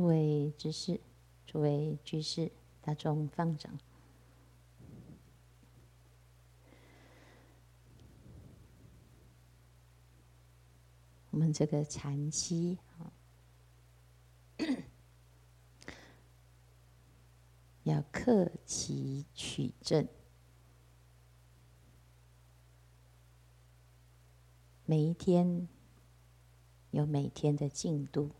诸位居士、诸位居士、大众方丈，我们这个禅期啊，要克期取证，每一天有每天的进度。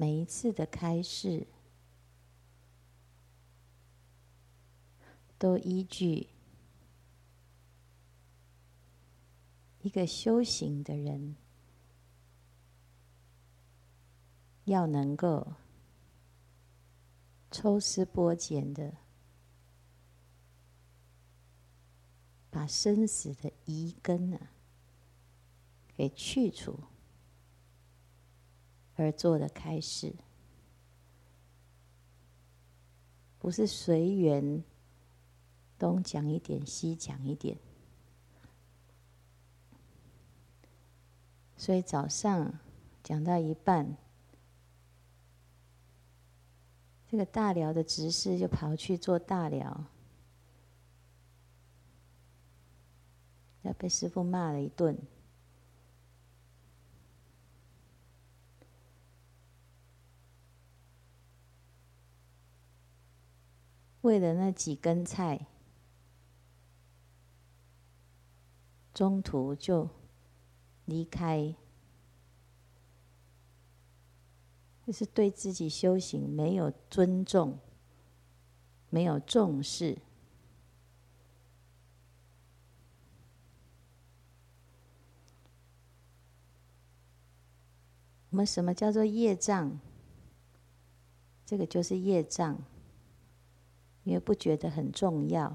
每一次的开示，都依据一个修行的人要能够抽丝剥茧的把生死的疑根啊给去除。而做的开始，不是随缘，东讲一点，西讲一点。所以早上讲到一半，这个大寮的执事就跑去做大寮，要被师父骂了一顿。为了那几根菜，中途就离开，就是对自己修行没有尊重，没有重视。我们什么叫做业障？这个就是业障。因为不觉得很重要，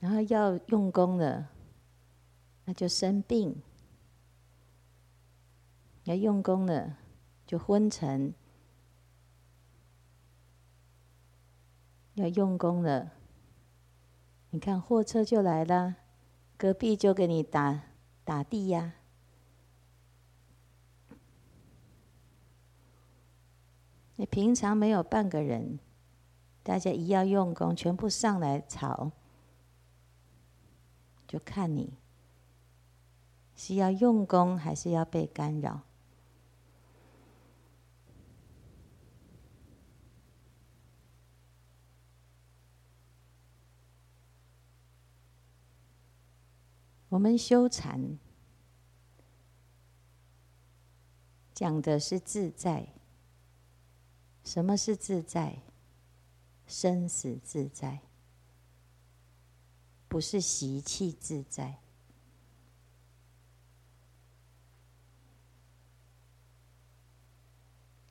然后要用功了，那就生病；要用功了，就昏沉；要用功了，你看货车就来了，隔壁就给你打打地呀。你平常没有半个人，大家一要用功，全部上来吵，就看你是要用功还是要被干扰。我们修禅讲的是自在。什么是自在？生死自在，不是习气自在。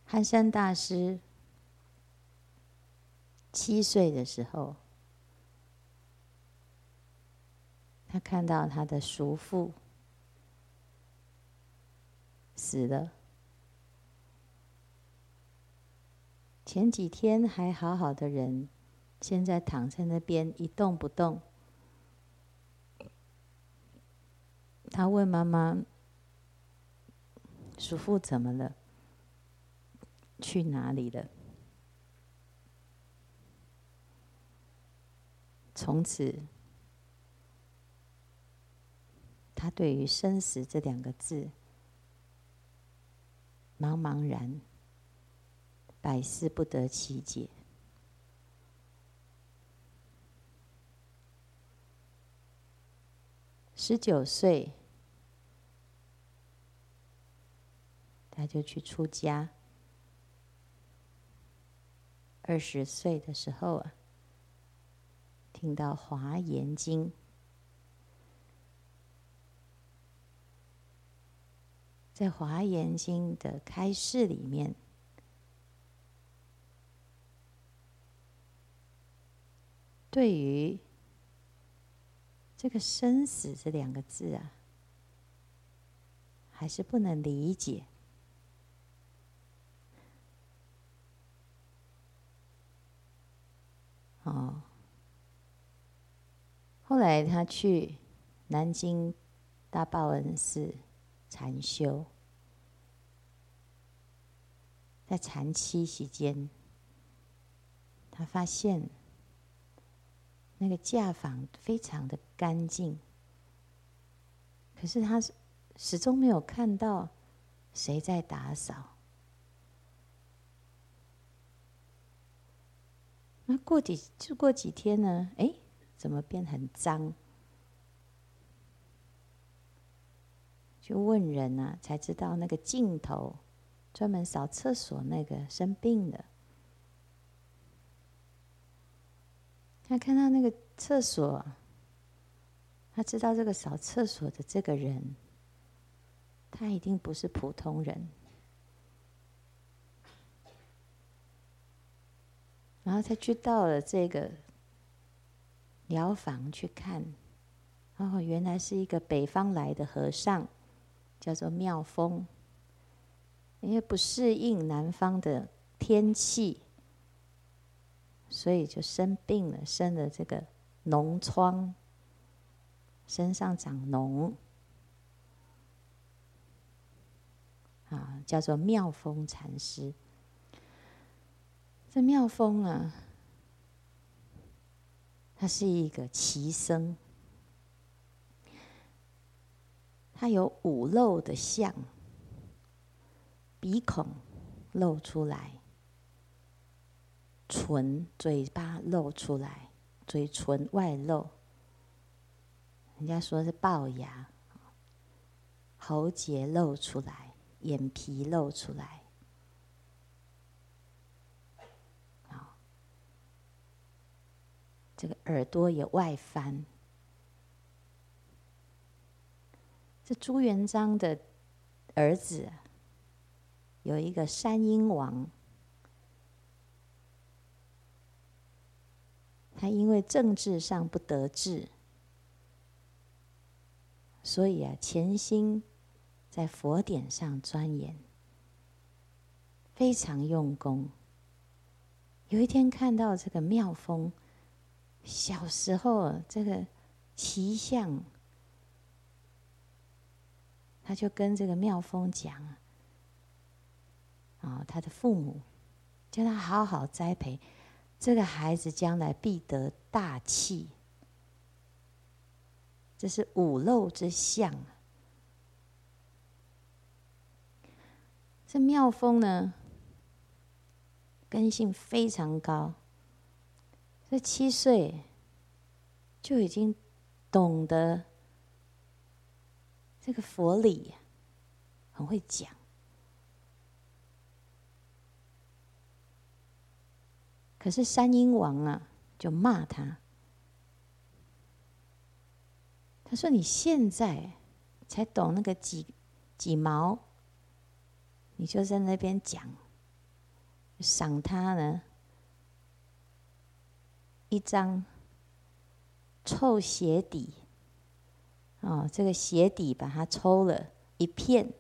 寒山大师七岁的时候，他看到他的叔父死了。前几天还好好的人，现在躺在那边一动不动。他问妈妈：“叔父怎么了？去哪里了？”从此，他对于生死这两个字茫茫然。百思不得其解。十九岁，他就去出家。二十岁的时候啊，听到《华严经》，在《华严经》的开示里面。对于这个生死这两个字啊，还是不能理解。哦，后来他去南京大报恩寺禅修，在禅期期间，他发现那个架房非常的干净，可是他始终没有看到谁在打扫。那过几就过几天呢？哎。怎么变很脏？就问人、啊，才知道那个镜头专门扫厕所那个生病了。他看到那个厕所，他知道这个扫厕所的这个人，他一定不是普通人。然后他去到了这个。疗房去看，哦，原来是一个北方来的和尚，叫做妙峰。因为不适应南方的天气，所以就生病了，生了这个脓疮，身上长脓，啊，叫做妙峰禅师。这妙峰啊。他是一个奇僧，他有五漏的相，鼻孔露出来，唇、嘴巴露出来，嘴唇外露，人家说是龅牙，喉结露出来，眼皮露出来。这个耳朵也外翻。这朱元璋的儿子有一个山阴王，他因为政治上不得志，所以啊，潜心在佛典上钻研，非常用功。有一天看到这个妙峰。小时候，这个奇相，他就跟这个妙峰讲啊，啊，他的父母叫他好好栽培这个孩子，将来必得大器。这是五漏之相。这妙峰呢，根性非常高。这七岁就已经懂得这个佛理，很会讲。可是山阴王啊，就骂他，他说：“你现在才懂那个几几毛，你就在那边讲，赏他呢。”一张臭鞋底，哦，这个鞋底把它抽了一片，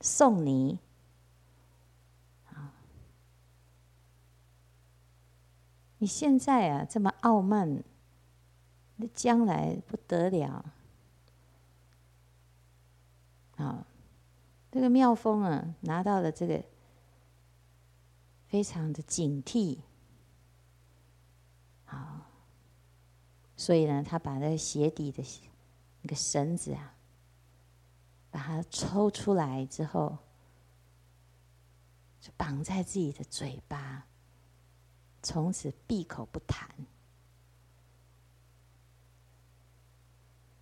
送你。啊，你现在啊这么傲慢，那将来不得了。啊，这个妙峰啊拿到了这个，非常的警惕。好，所以呢，他把那个鞋底的那个绳子啊，把它抽出来之后，就绑在自己的嘴巴，从此闭口不谈，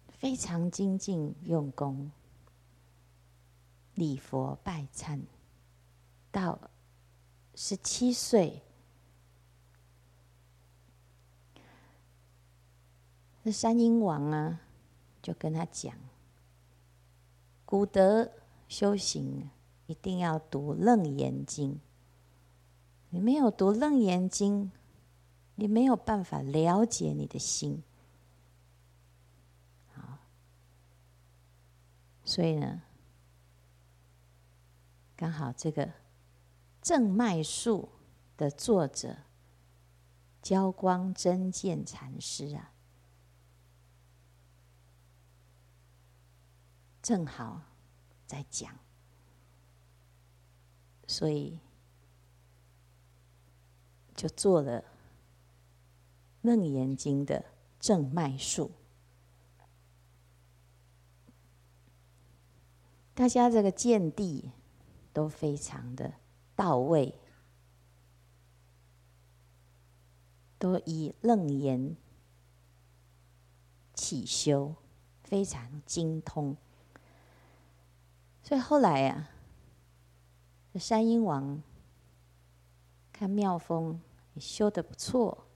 非常精进用功，礼佛拜忏，到十七岁。这山阴王啊，就跟他讲：古德修行一定要读《楞严经》，你没有读楞严经，你没有办法了解你的心。好，所以呢，刚好这个《正脉术》的作者焦光真见禅师啊，正好在讲，所以。就做了《楞严经》的正脉术。大家这个见地都非常的到位，都以楞严起修，非常精通。所以后来呀、啊，山阴王看妙峰也修得不错，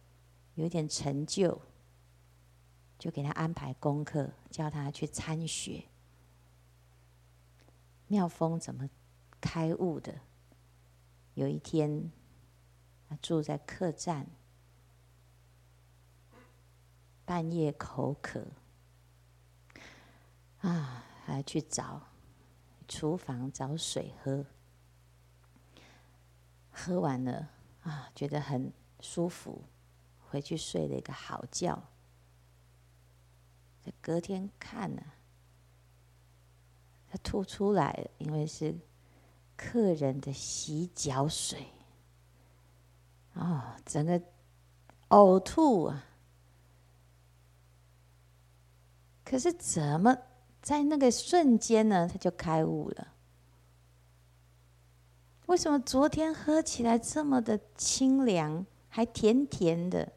有点成就，就给他安排功课，叫他去参学。妙峰怎么开悟的？有一天，他住在客栈，半夜口渴，啊，还去找厨房找水喝，喝完了啊，觉得很舒服，回去睡了一个好觉。隔天看呢、他吐出来，因为是客人的洗脚水，哦，整个呕吐啊！可是怎么在那个瞬间呢？他就开悟了。为什么昨天喝起来这么的清凉，还甜甜的？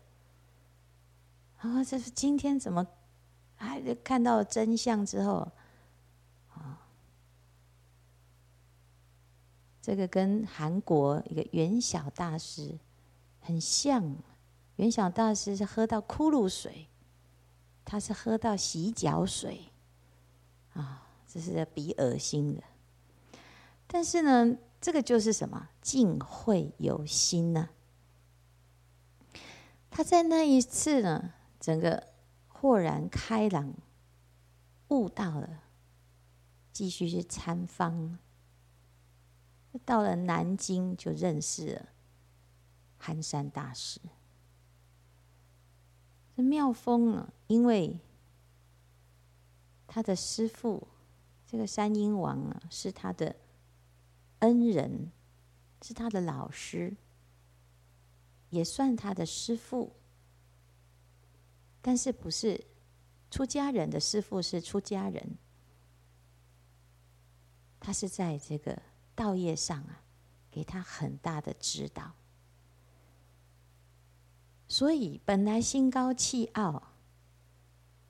啊、这是今天怎么还看到真相之后？这个跟韩国一个元晓大师很像，元晓大师是喝到骷髅水，他是喝到洗脚水，啊，这是比恶心的。但是呢，这个就是什么？敬会有心呢、他在那一次呢，整个豁然开朗，悟到了，继续去参方。到了南京，就认识了寒山大师。这妙峰啊，因为他的师父这个山阴王啊，是他的恩人，是他的老师，也算他的师父。但是不是出家人的师父，是出家人，他是在这个。道业上啊，给他很大的指导，所以本来心高气傲、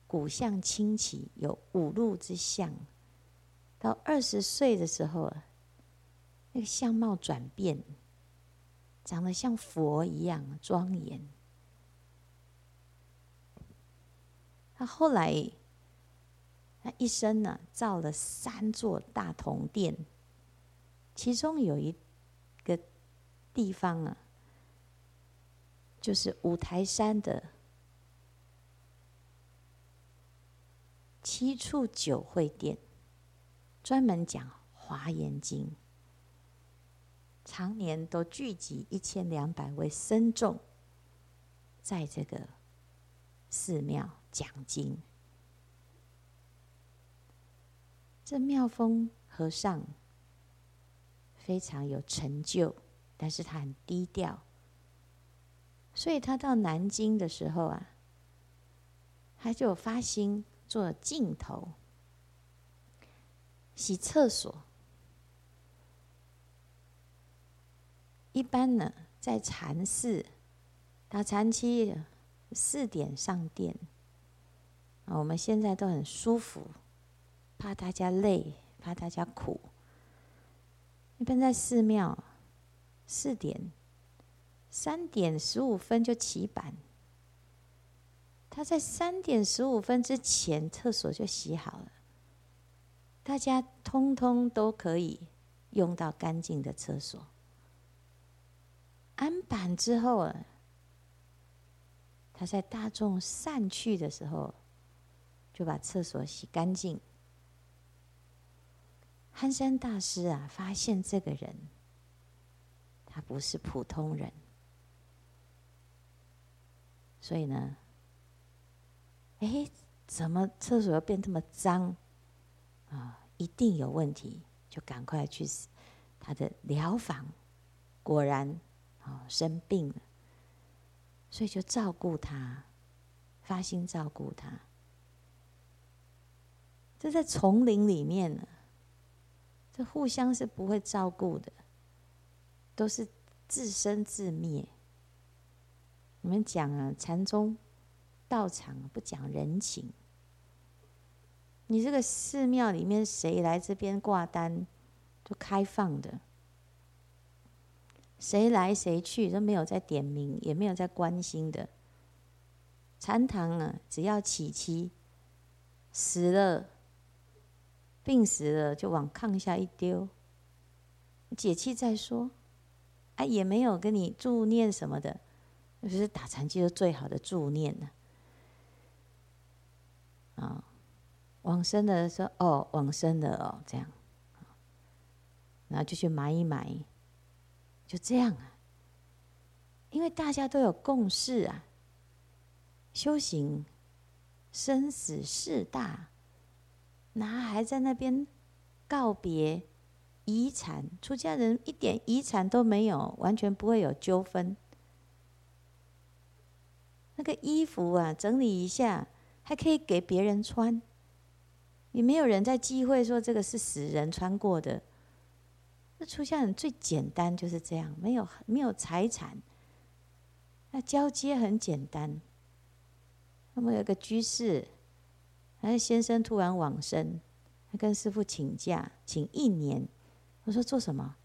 骨相清奇、有五路之相，到二十岁的时候啊，那个相貌转变，长得像佛一样庄严。他后来，他一生呢，造了三座大铜殿。其中有一个地方啊，就是五台山的七处九会殿，专门讲《华严经》，常年都聚集一千两百位僧众，在这个寺庙讲经。这妙峰和尚。非常有成就，但是他很低调，所以他到南京的时候啊，他就发心做镜头，洗厕所。一般呢，在禅寺打禅期四点上殿，我们现在都很舒服，怕大家累，怕大家苦。一般在寺庙，四点、三点十五分就起板。他在三点十五分之前，厕所就洗好了，大家通通都可以用到干净的厕所。安板之后啊，他在大众散去的时候，就把厕所洗干净。憨山大师啊，发现这个人，他不是普通人，所以呢，哎，怎么厕所要变这么脏？啊，一定有问题，就赶快去他的疗房，果然哦生病了，所以就照顾他，发心照顾他。这在丛林里面呢，这互相是不会照顾的，都是自生自灭。你们讲啊，禅宗道场不讲人情。你这个寺庙里面谁来这边挂单，都开放的，谁来谁去都没有在点名，也没有在关心的。禅堂啊，只要起期死了。病死了就往炕下一丢，解气再说，哎，也没有跟你助念什么的，就是打禅机是最好的助念了。啊，往生的说哦，往生的哦，这样，然后就去埋一埋，就这样啊，因为大家都有共识啊，修行生死事大。哪还在那边告别遗产？出家人一点遗产都没有，完全不会有纠纷。那个衣服啊，整理一下还可以给别人穿，也没有人在忌讳说这个是死人穿过的。那出家人最简单就是这样，没有没有财产，那交接很简单。那么有个居士。他先生突然往生，他跟师父请假，请一年。我说做什么？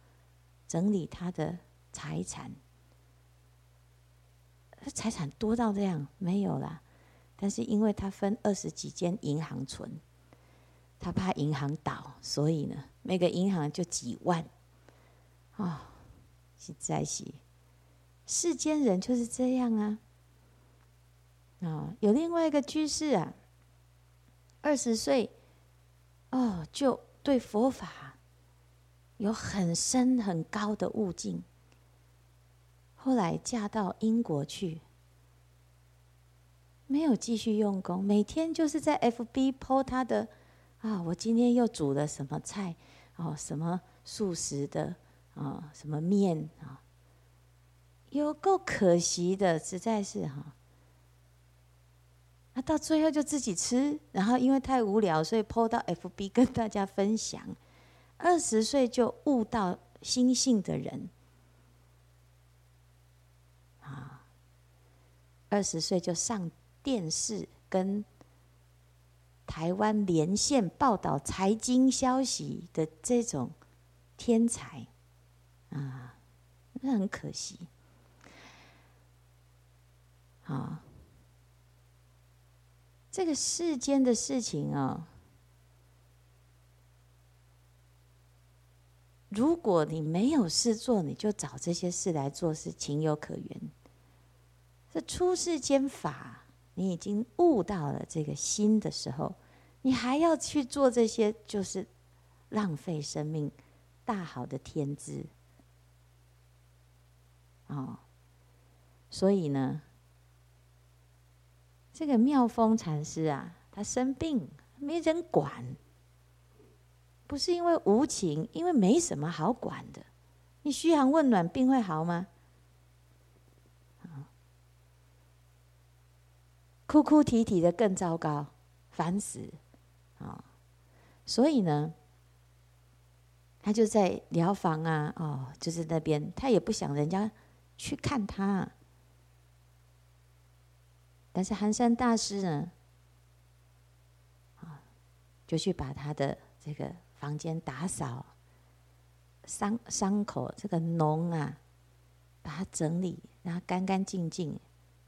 整理他的财产。他财产多到这样没有啦，但是因为他分二十几间银行存，他怕银行倒，所以呢，每个银行就几万。啊、哦，实在是，世间人就是这样啊。啊、有另外一个居士啊。二十岁，哦，就对佛法有很深很高的悟境。后来嫁到英国去，没有继续用功，每天就是在 FB 剖他的啊，我今天又煮了什么菜，哦，什么素食的啊，什么面啊，有够可惜的，实在是哈。那到最后就自己吃，然后因为太无聊，所以 po 到 FB 跟大家分享。二十岁就悟到心性的人，啊，二十岁就上电视跟台湾连线报道财经消息的这种天才，啊，那很可惜，啊。这个世间的事情啊，如果你没有事做，你就找这些事来做，是情有可原。这出世间法，你已经悟到了这个心的时候，你还要去做这些，就是浪费生命，大好的天资。哦，所以呢。这个妙峰禅师啊，他生病没人管，不是因为无情，因为没什么好管的。你嘘寒问暖，病会好吗？哭哭啼啼的更糟糕，烦死啊！所以呢，他就在疗房啊，哦，就是那边，他也不想人家去看他。但是寒山大师呢，啊，就去把他的这个房间打扫，伤伤口这个脓啊，把它整理，让它干干净净，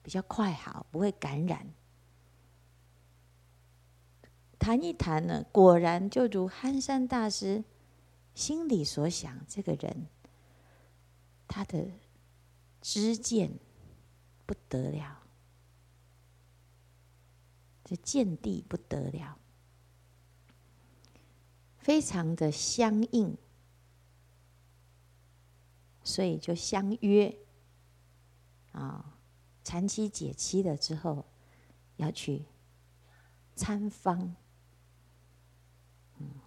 比较快好，不会感染。谈一谈呢，果然就如寒山大师心里所想，这个人他的知见不得了。这见地不得了，非常的相应，所以就相约啊，禅期解期了之后，要去参方。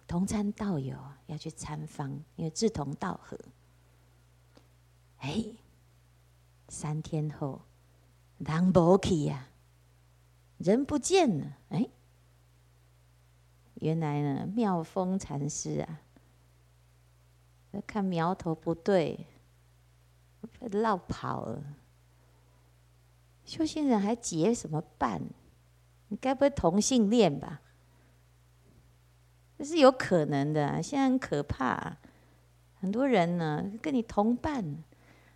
同参道友要去参方，因为志同道合。哎，三天后，人无去呀，人不见了。哎，原来呢，妙峰禅师啊，看苗头不对，落跑了。修行人还结什么伴？你该不会同性恋吧？这是有可能的啊。现在很可怕，很多人呢跟你同伴，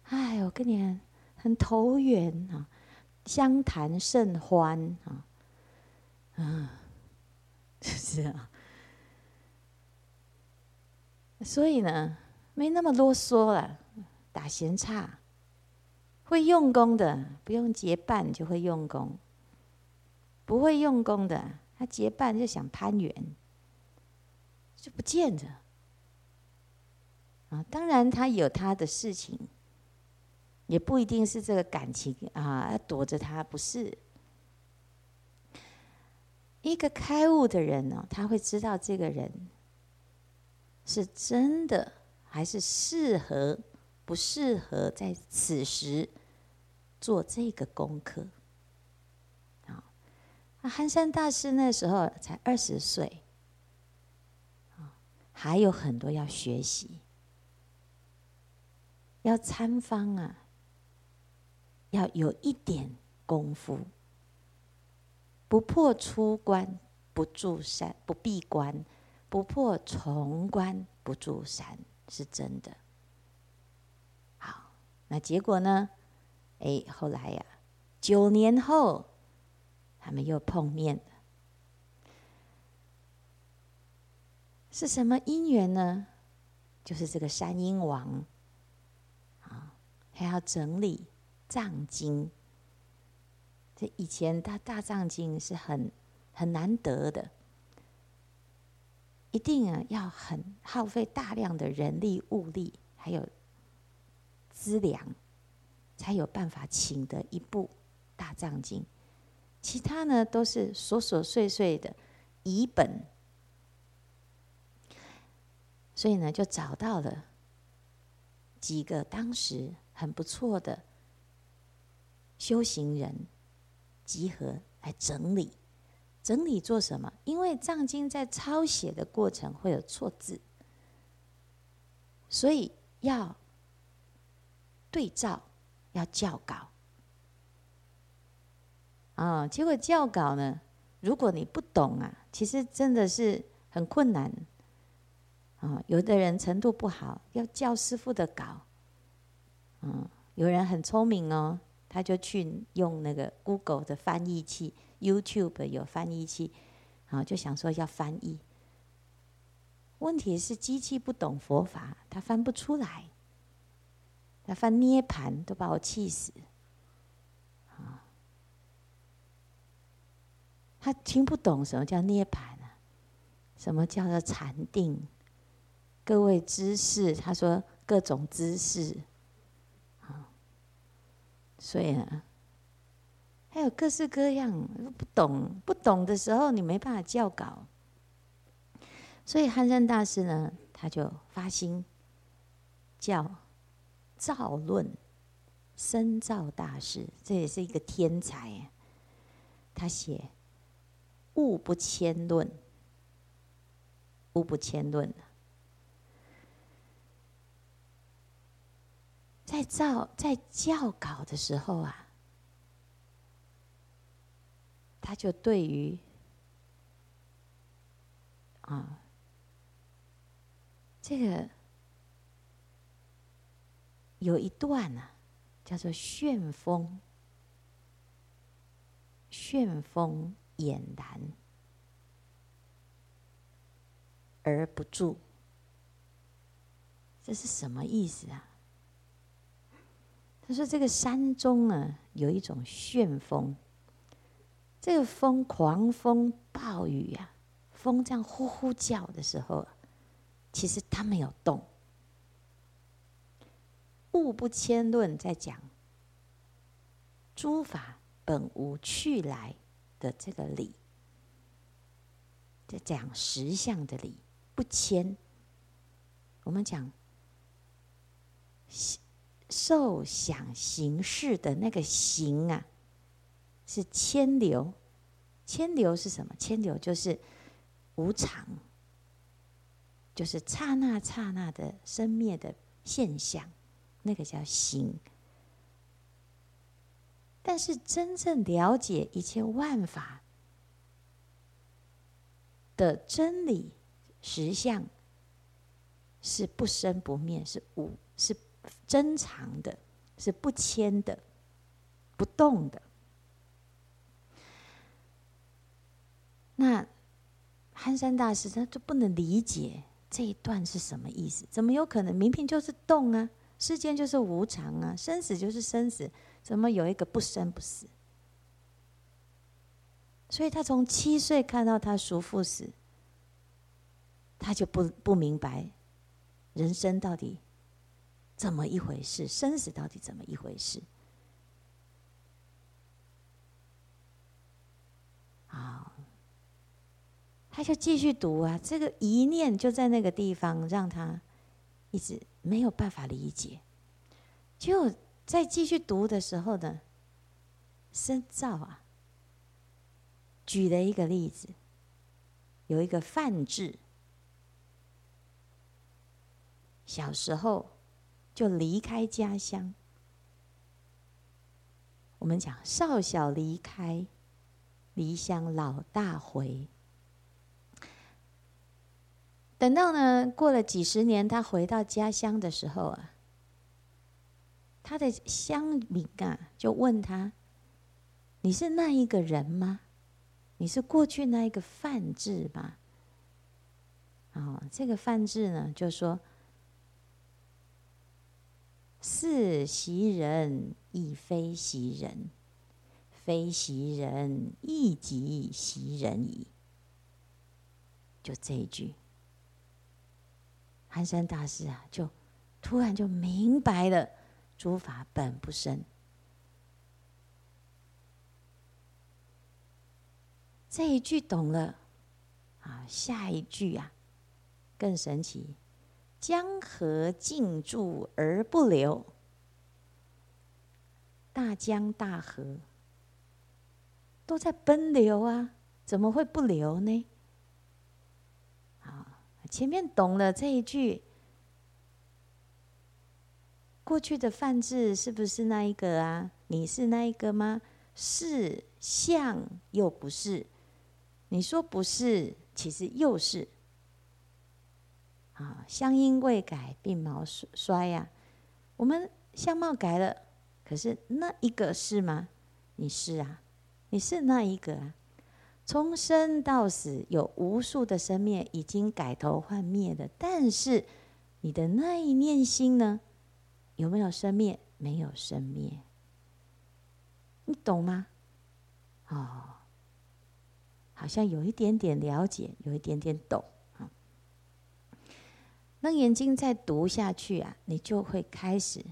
哎呦，跟你很，投缘啊，相谈甚欢啊，嗯，是啊。所以呢，没那么啰嗦了，打闲岔。会用功的，不用结伴就会用功；不会用功的，他结伴就想攀缘，就不见得。啊，当然他有他的事情，也不一定是这个感情啊，躲着他不是。一个开悟的人呢，他会知道这个人是真的还是适合。不适合在此时做这个功课。啊，那寒山大师那时候才二十岁，啊，还有很多要学习，要参方啊，要有一点功夫，不破初关不住山，不闭关不破重关不住山，是真的。好那结果呢？哎，后来呀，九年后，他们又碰面了。是什么因缘呢？就是这个山鹰王啊，还要整理藏经。这以前大大藏经是很很难得的，一定啊要很耗费大量的人力物力，还有。资粮，才有办法请得一部大藏经，其他呢都是琐琐碎碎的译本，所以呢就找到了几个当时很不错的修行人，集合来整理，整理做什么？因为藏经在抄写的过程会有错字，所以要。对照要校稿啊，结果校稿呢，如果你不懂啊，其实真的是很困难啊。有的人程度不好，要教师傅的稿，嗯，有人很聪明哦，他就去用那个 Google 的翻译器，YouTube 有翻译器，啊，就想说要翻译。问题是机器不懂佛法，他翻不出来。他翻涅盘都把我气死，啊！他听不懂什么叫涅盘啊，什么叫做禅定？各位知识，他说各种知识，所以呢，还有各式各样不懂不懂的时候，你没办法教稿。所以憨山大师呢，他就发心教。造论，深造大师，这也是一个天才。他写《物不迁论》，《物不迁论》在造在校稿的时候啊，他就对于啊这个。有一段呢、啊，叫做“旋风”，旋风俨然而不住，这是什么意思啊？他说：“这个山中呢，有一种旋风，这个风狂风暴雨呀、啊，风这样呼呼叫的时候，其实它没有动。”物不迁论在讲诸法本无去来的这个理，在讲实相的理，不迁。我们讲受想行识的那个行啊，是迁流。迁流是什么？迁流就是无常，就是刹那刹那的生灭的现象，那个叫行。但是真正了解一切万法的真理实相，是不生不灭，是无，是珍藏的，是不迁的，不动的。那憨山大师他就不能理解这一段是什么意思？怎么有可能明明就是动啊？世间就是无常啊，生死就是生死。怎么有一个不生不死？所以他从七岁看到他叔父死，他就不不明白人生到底怎么一回事，生死到底怎么一回事？好，他就继续读啊，这个一念就在那个地方，让他一直没有办法理解，就。在继续读的时候呢，深造啊，举了一个例子，有一个范志，小时候就离开家乡。我们讲少小离开离乡，老大回。等到呢，过了几十年，他回到家乡的时候啊。他的乡民啊，就问他：“你是那一个人吗？你是过去那一个范志吗？”哦，这个范志呢，就说：“是袭人，亦非袭人；非袭人，亦即袭人矣。”就这一句，寒山大师啊，就突然就明白了。诸法本不生，这一句懂了，啊，下一句啊更神奇，江河静住而不流，大江大河都在奔流啊，怎么会不流呢？啊，前面懂了这一句。过去的范志是不是那一个啊？你是那一个吗？是，像又不是。你说不是，其实又是。啊，乡音未改，鬓毛衰呀。我们相貌改了，可是那一个是吗？你是啊，你是那一个啊。从生到死，有无数的生灭已经改头换面的，但是你的那一念心呢？有没有生灭？没有生灭，你懂吗？哦，好像有一点点了解，有一点点懂。楞严经再读下去啊，你就会开始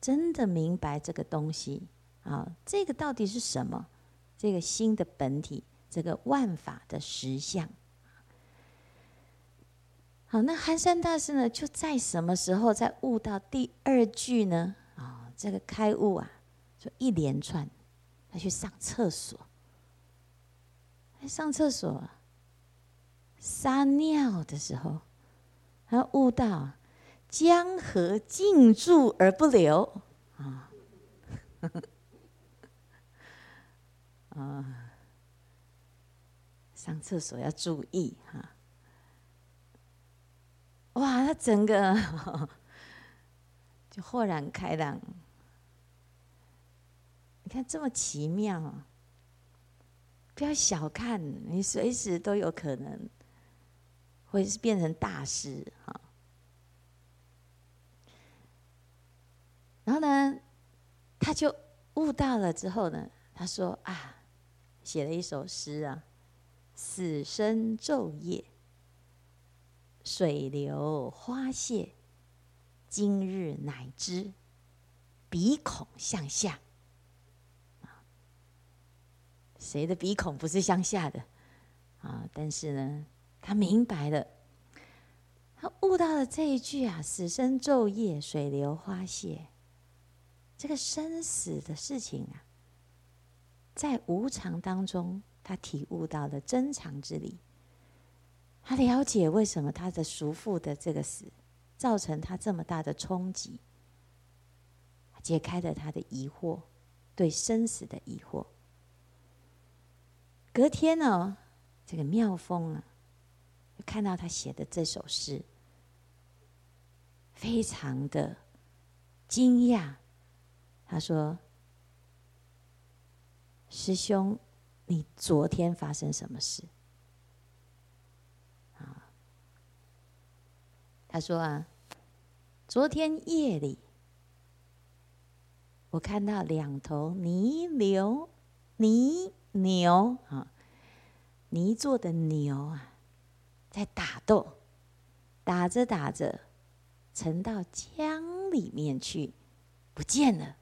真的明白这个东西啊，这个到底是什么？这个心的本体，这个万法的实相。好，那憨山大师呢？就在什么时候在悟到第二句呢？啊、这个开悟啊，就一连串，他去上厕所，上厕所撒尿的时候，他悟到江河静住而不流啊，啊，上厕所要注意哈。哇，他整个 就豁然开朗。你看这么奇妙，不要小看，你随时都有可能会变成大师啊。然后呢，他就悟到了之后呢，他说啊，写了一首诗啊，死生昼夜。水流花谢，今日乃知鼻孔向下。谁的鼻孔不是向下的啊？但是呢，他明白了，他悟到了这一句啊：“死生昼夜，水流花谢。”这个生死的事情啊，在无常当中，他体悟到了真常之理。他了解为什么他的叔父的这个死，造成他这么大的冲击，解开了他的疑惑，对生死的疑惑。隔天呢，这个妙峰啊，看到他写的这首诗。非常的惊讶，他说：“师兄，你昨天发生什么事？”啊，他说：“啊，昨天夜里，我看到两头泥牛，泥牛啊，泥做的牛啊，在打斗，打着打着。”沉到江里面去，不见了。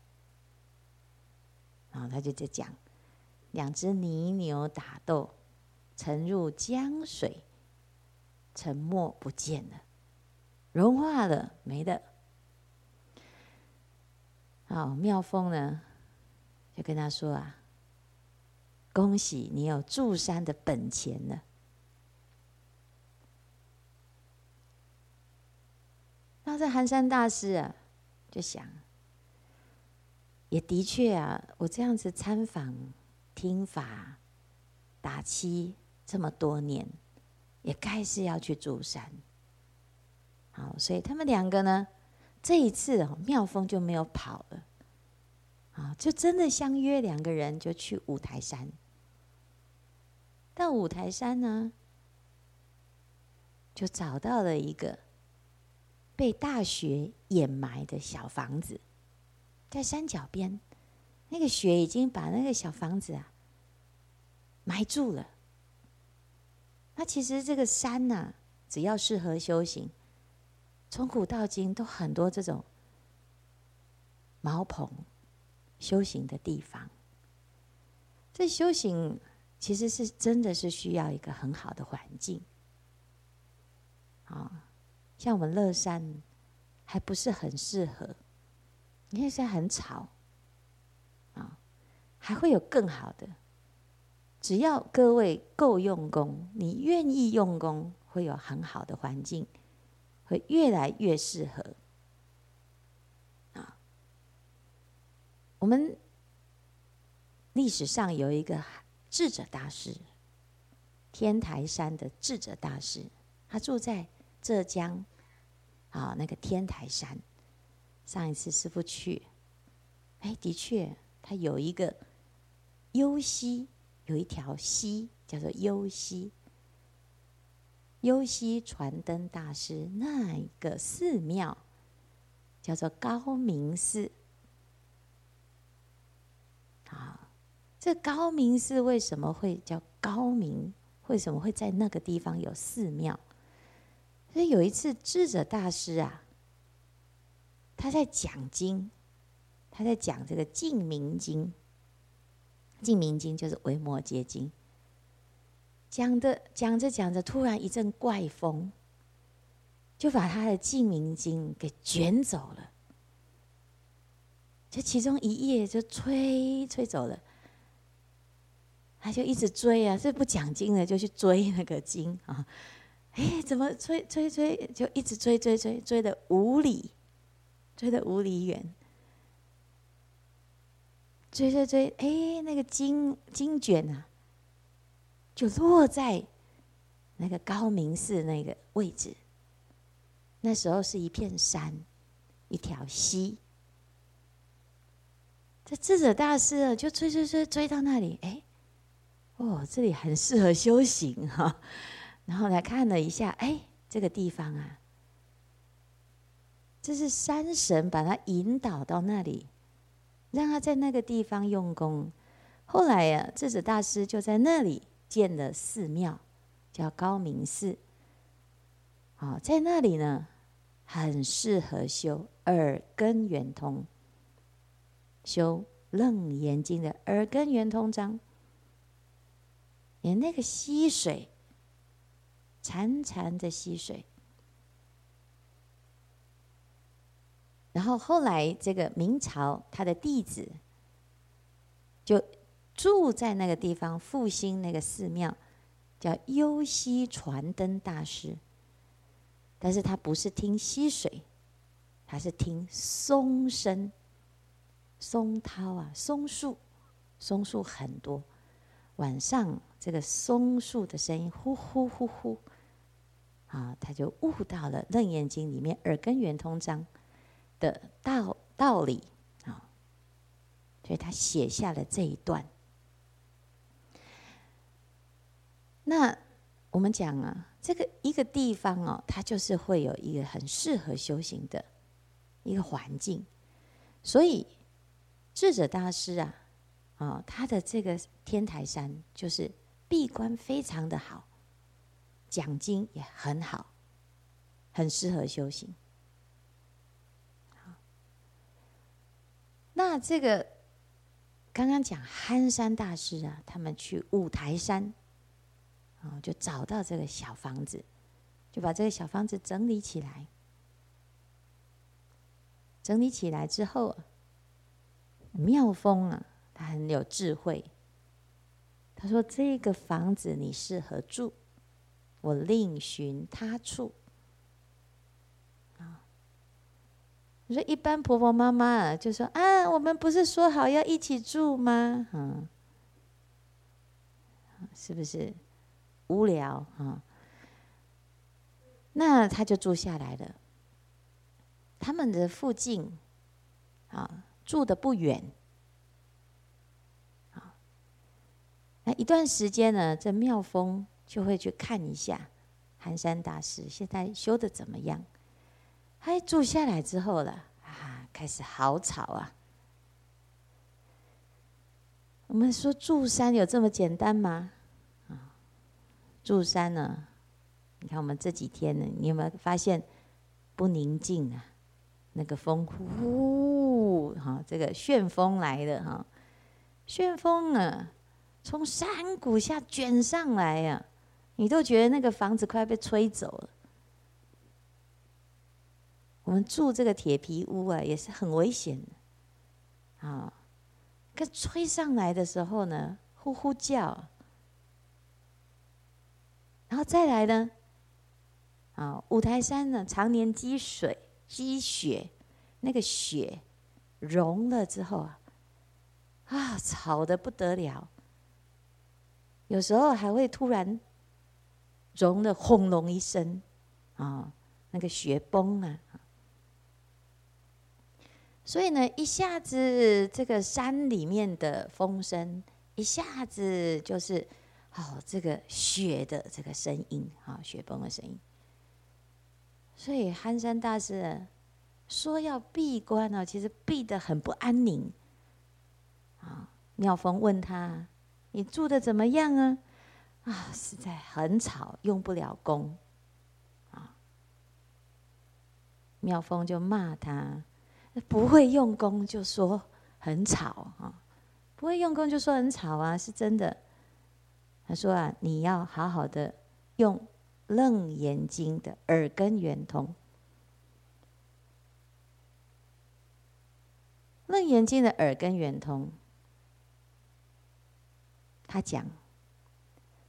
然后他就在讲，两只泥牛打斗，沉入江水，沉没不见了，融化了，没了。好，妙峰呢，就跟他说啊，恭喜你有住山的本钱了。那这寒山大师啊，就想，也的确啊，我这样子参访、听法、打七这么多年，也该是要去住山。好，所以他们两个呢，这一次哦，妙峰就没有跑了，啊，就真的相约两个人就去五台山。到五台山呢，就找到了一个。被大雪掩埋的小房子，在山脚边，那个雪已经把那个小房子啊埋住了。那其实这个山呐、只要适合修行，从古到今都很多这种茅棚修行的地方。这修行其实是真的是需要一个很好的环境，啊。像我们乐山，还不是很适合，你看现在很吵，啊，还会有更好的。只要各位够用功，你愿意用功，会有很好的环境，会越来越适合。啊，我们历史上有一个智者大师，天台山的智者大师，他住在。浙江，啊，那个天台山，上一次师傅去，哎，的确，它有一个幽溪，有一条溪叫做幽溪。幽溪传灯大师那一个寺庙叫做高明寺。啊，这高明寺为什么会叫高明？为什么会在那个地方有寺庙？所以有一次，智者大师啊，他在讲经，他在讲这个《净明经》。《净明经》就是《维摩诘经》，讲的讲着讲着，突然一阵怪风，就把他的《净明经》给卷走了。这其中一页就吹吹走了，他就一直追啊，这不讲经的就去追那个经啊。哎，怎么追追追，就一直追追追，追的五里，追的五里远。追追追，哎，那个金金卷啊，就落在那个高明寺那个位置。那时候是一片山，一条溪。这智者大师啊，就追追追追到那里，哎，哦，这里很适合修行哈、然后来看了一下，哎，这个地方啊，这是山神把他引导到那里，让他在那个地方用功。后来呀、智者大师就在那里建了寺庙，叫高明寺。好，在那里呢，很适合修耳根圆通，修楞严经的耳根圆通章，连那个溪水。潺潺的溪水，然后后来这个明朝他的弟子就住在那个地方复兴那个寺庙，叫优溪传灯大师。但是他不是听溪水，他是听松声，松涛啊，松树，松树很多。晚上这个松树的声音，呼呼呼呼，啊，他就悟到了《楞严经》里面耳根圆通章的道道理啊，所以他写下了这一段。那我们讲啊。这个一个地方哦，它就是会有一个很适合修行的一个环境，所以智者大师啊，啊，他的这个天台山就是闭关非常的好，讲经也很好，很适合修行。那这个刚刚讲憨山大师啊，他们去五台山。哦，就找到这个小房子，就把这个小房子整理起来。整理起来之后，妙峰啊，他很有智慧。他说：“这个房子你适合住，我另寻他处。”啊，你说一般婆婆妈妈就说：“啊，我们不是说好要一起住吗？”嗯，是不是？无聊啊，那他就住下来了。他们的附近啊，住的不远啊。那一段时间呢，这妙峰就会去看一下寒山大师现在修的怎么样。哎住下来之后了啊，开始好吵啊。我们说住山有这么简单吗？啊住山呢？你看我们这几天呢，你有没有发现不宁静啊？那个风呼，哈，这个旋风来了哈，旋风啊，从山谷下卷上来呀，你都觉得那个房子快被吹走了。我们住这个铁皮屋啊，也是很危险的啊。可吹上来的时候呢，呼呼叫。然后再来呢，啊，五台山呢常年积水积雪，那个雪融了之后啊，啊，吵得不得了。有时候还会突然融的轰隆一声，啊，那个雪崩啊。所以呢，一下子这个山里面的风声，一下子就是。哦，这个雪的这个声音，啊，雪崩的声音。所以憨山大师说要闭关呢，其实闭得很不安宁。啊，妙峰问他：“你住的怎么样啊？”啊，实在很吵，用不了功。啊，妙峰就骂他：“不会用功就说很吵啊，不会用功就说很吵啊，是真的。”他说啊，你要好好的用《楞严经》的耳根圆通，《楞严经》的耳根圆通，他讲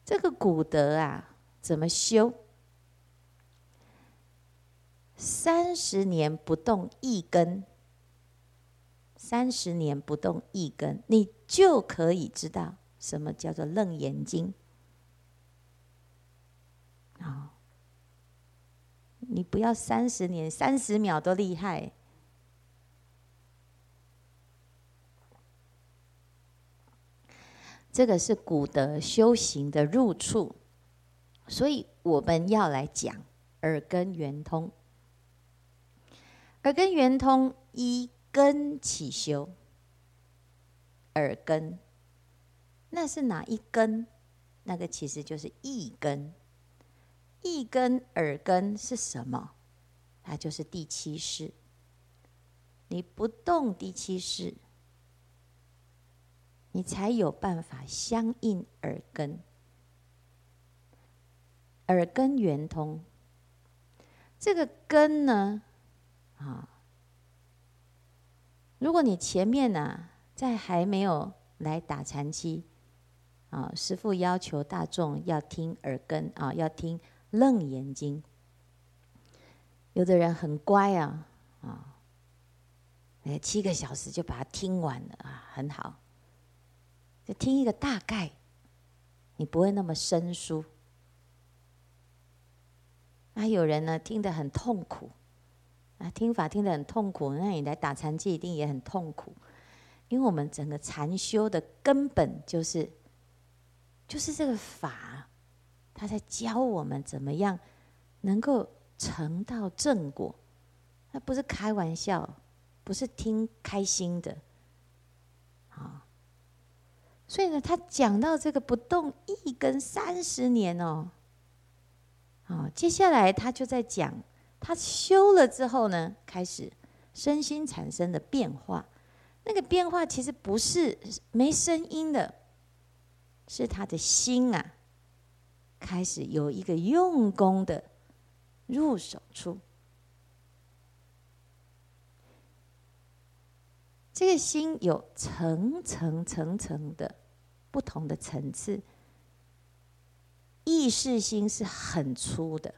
这个古德啊，怎么修？三十年不动一根，三十年不动一根，你就可以知道。什么叫做《楞严经》？啊，你不要三十年，三十秒都厉害。这个是古德修行的入处，所以我们要来讲耳根圆通。耳根圆通依根起修，耳根。那是哪一根？那个其实就是一根。一根耳根是什么？它就是第七识。你不动第七识，你才有办法相应耳根。耳根圆通，这个根呢？啊，如果你前面呢、啊，在还没有来打禅期，啊，师父要求大众要听耳根啊，要听楞严经。有的人很乖啊，啊，哎，七个小时就把它听完了啊，很好。就听一个大概，你不会那么生疏。那有人呢，听得很痛苦，啊，听法听得很痛苦，那你来打禅机一定也很痛苦，因为我们整个禅修的根本就是，就是这个法，他在教我们怎么样能够成到正果，那不是开玩笑，不是听开心的，啊，所以呢，他讲到这个不动一根三十年哦。啊，接下来他就在讲，他修了之后呢，开始身心产生的变化。那个变化其实不是没声音的，是他的心啊，开始有一个用功的入手处。这个心有层层层层的不同的层次。意识心是很粗的。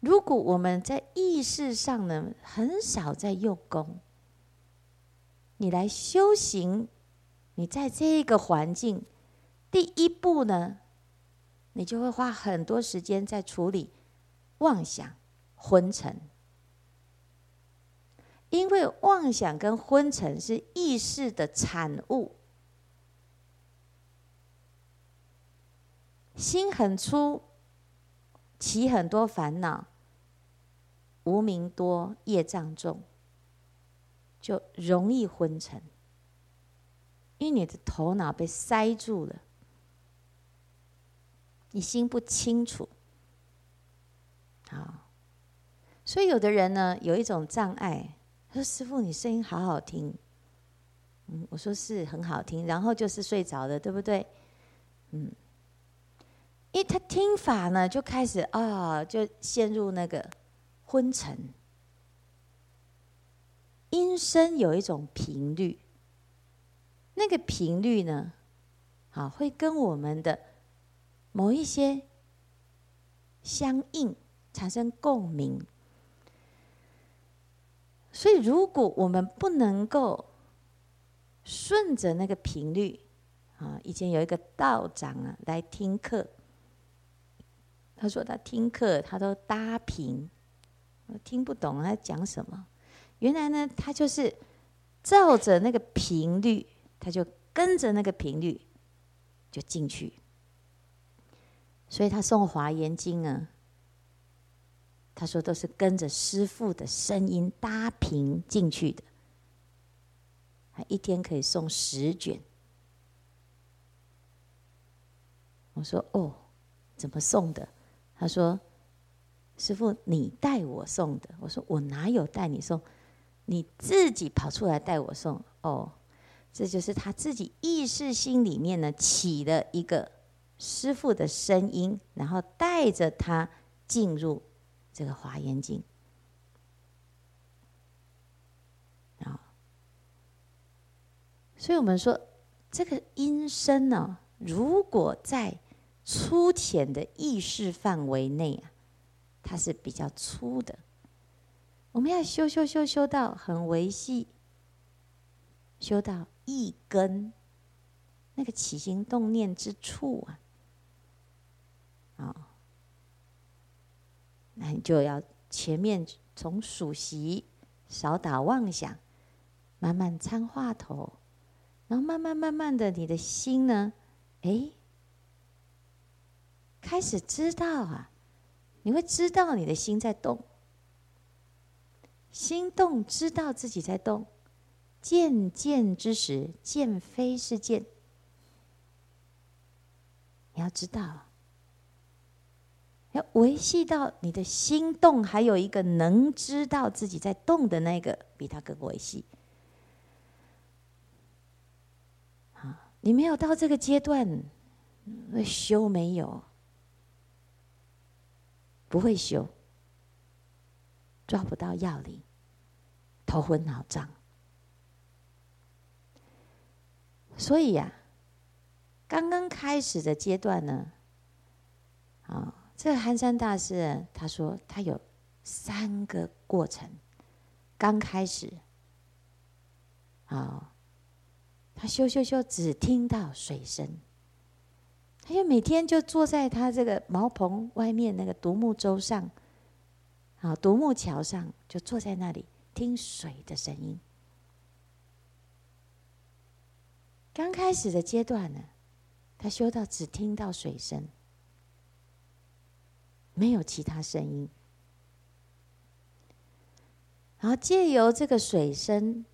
如果我们在意识上呢，很少在用功，你来修行，你在这个环境，第一步呢，你就会花很多时间在处理妄想、昏沉，因为妄想跟昏沉是意识的产物。心很粗，起很多烦恼，无明多，业障重，就容易昏沉。因为你的头脑被塞住了，你心不清楚。好，所以有的人呢，有一种障碍，说：“师傅，你声音好好听。”嗯，我说是很好听，然后就是睡着了，对不对？嗯。因为他听法呢，就开始啊、就陷入那个昏沉。音声有一种频率，那个频率呢，啊，会跟我们的某一些相应，产生共鸣。所以，如果我们不能够顺着那个频率，啊，以前有一个道长啊来听课。他说他听课，他都搭频，我听不懂他讲什么。原来呢，他就是照着那个频率，他就跟着那个频率就进去。所以他诵《华严经》啊，他说都是跟着师傅的声音搭平进去的。他一天可以送十卷。我说哦，怎么送的？他说：“师傅，你带我送的。”我说：“我哪有带你送？你自己跑出来带我送。”哦，这就是他自己意识心里面呢起了一个师傅的声音，然后带着他进入这个华严经。啊，所以我们说这个音声呢，如果在粗浅的意识范围内啊，它是比较粗的。我们要修修修修到很维细，修到一根那个起心动念之处啊，啊，那你就要前面从数息、少打妄想，慢慢参话头，然后慢慢慢慢的，你的心呢，哎。开始知道啊，你会知道你的心在动，心动知道自己在动，见见之时，见非是见。你要知道，要维系到你的心动，还有一个能知道自己在动的那个，比他更维系。啊，你没有到这个阶段，修没有。不会修，抓不到要领。头昏脑胀。所以呀、啊，刚刚开始的阶段呢，啊，这个寒山大师他说他有三个过程。刚开始，啊，他修修修，只听到水声。他就每天就坐在他这个茅棚外面那个独木舟上，啊，独木桥上，就坐在那里听水的声音。刚开始的阶段呢，他修到只听到水声，没有其他声音，然后借由这个水声，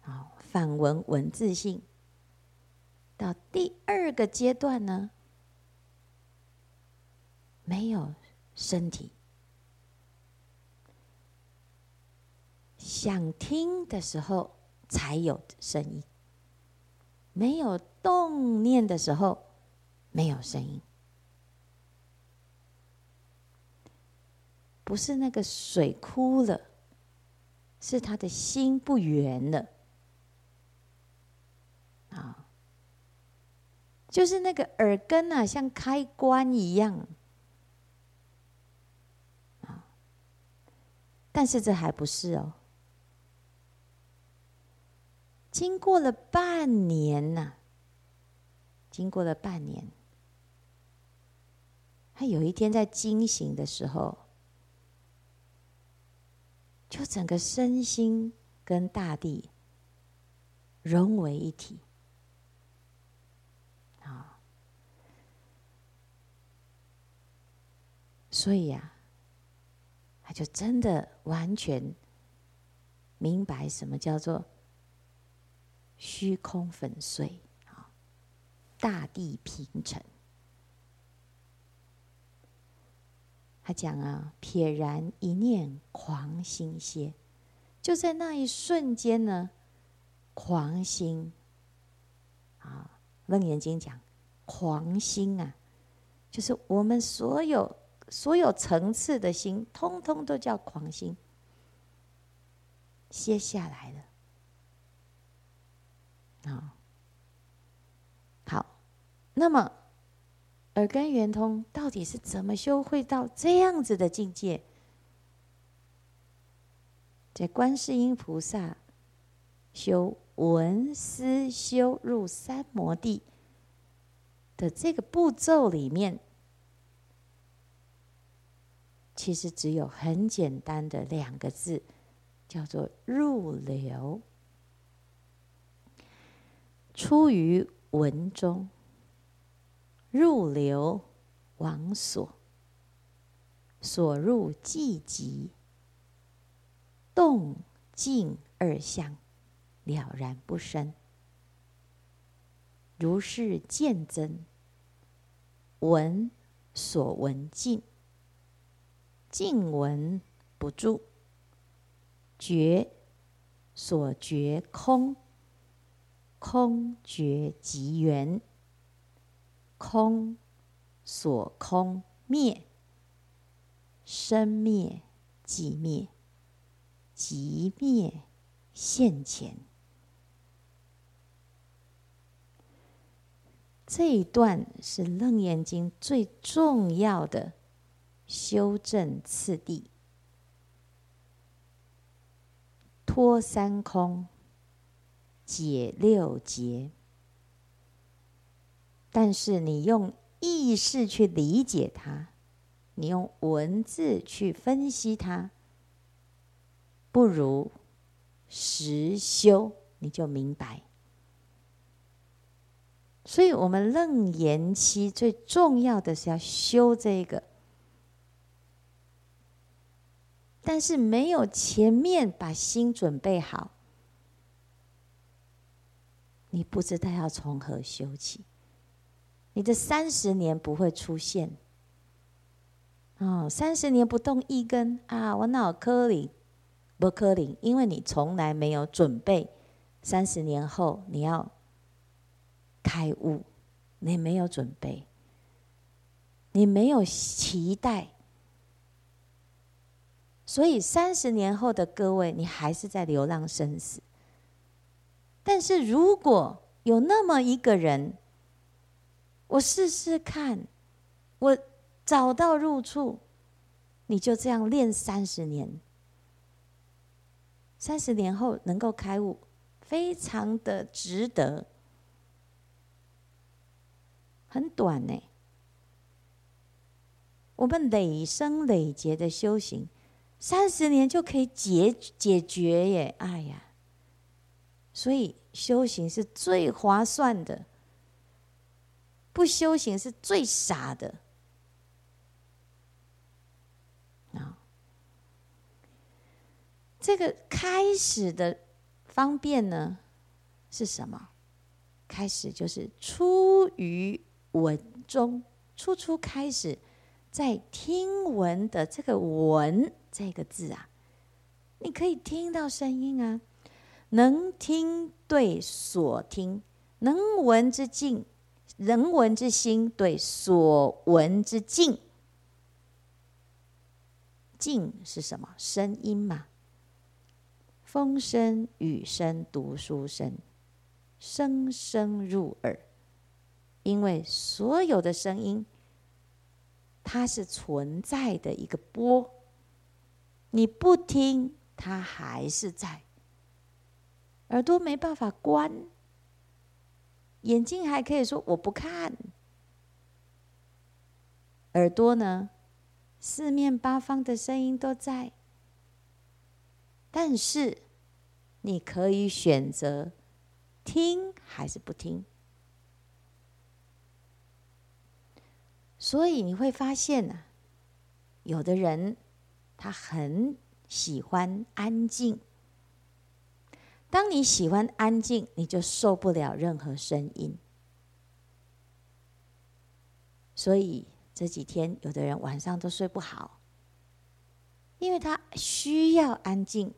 啊，反闻文字性。到第二个阶段呢，没有身体，想听的时候才有声音；没有动念的时候，没有声音。不是那个水枯了，是他的心不圆了。啊，就是那个耳根啊，像开关一样。啊但是这还不是哦。经过了半年呐、啊，经过了半年，他有一天在惊醒的时候，就整个身心跟大地融为一体啊。所以呀、啊。他就真的完全明白什么叫做虚空粉碎啊，大地平成。他讲啊，瞥然一念狂心歇，就在那一瞬间呢，狂心啊，《楞严经》讲狂心啊，就是我们所有。所有层次的心，通通都叫狂心，歇下来了。啊，好，那么耳根圆通到底是怎么修会到这样子的境界？在观世音菩萨修闻思修入三摩地的这个步骤里面。其实只有很简单的两个字，叫做入流。出于文中，入流往所，所入寂极，动静二相了然不生。如是见真，闻所闻尽。静闻不住，觉所觉空，空觉即圆，空所空灭，生灭即灭，即灭现前。这一段是《楞严经》最重要的。修正次第，脱三空，解六结。但是你用意识去理解它，你用文字去分析它，不如实修，你就明白。所以我们楞严期最重要的是要修这个。但是没有前面把心准备好，你不知道要从何修起。你的三十年不会出现。哦，三十年不动一根啊，我脑壳里不可能，因为你从来没有准备。三十年后你要开悟，你没有准备，你没有期待。所以三十年后的各位，你还是在流浪生死。但是如果有那么一个人，我试试看，我找到入处，你就这样练三十年，三十年后能够开悟，非常的值得，很短呢。我们累生累劫的修行，三十年就可以解解决耶！哎呀，所以修行是最划算的，不修行是最傻的啊！这个开始的方便呢是什么？开始就是出于闻中，初初开始。在听闻的这个“闻”这个字啊，你可以听到声音啊，能听对所听，能闻之境，人闻之心对所闻之境。境是什么？声音嘛，风声、雨声、读书声，声声入耳。因为所有的声音。它是存在的一个波，你不听，它还是在。耳朵没办法关，眼睛还可以说我不看。耳朵呢，四面八方的声音都在，但是你可以选择听还是不听。所以你会发现呢，有的人他很喜欢安静。当你喜欢安静，你就受不了任何声音。所以这几天有的人晚上都睡不好，因为他需要安静。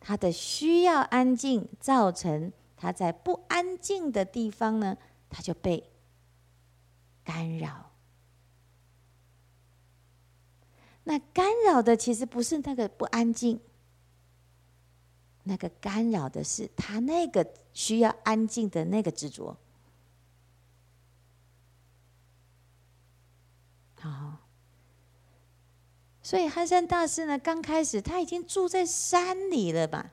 他的需要安静，造成他在不安静的地方呢，他就被。干扰，那干扰的其实不是那个不安静，那个干扰的是他那个需要安静的那个执着。好，所以憨山大师呢，刚开始他已经住在山里了吧？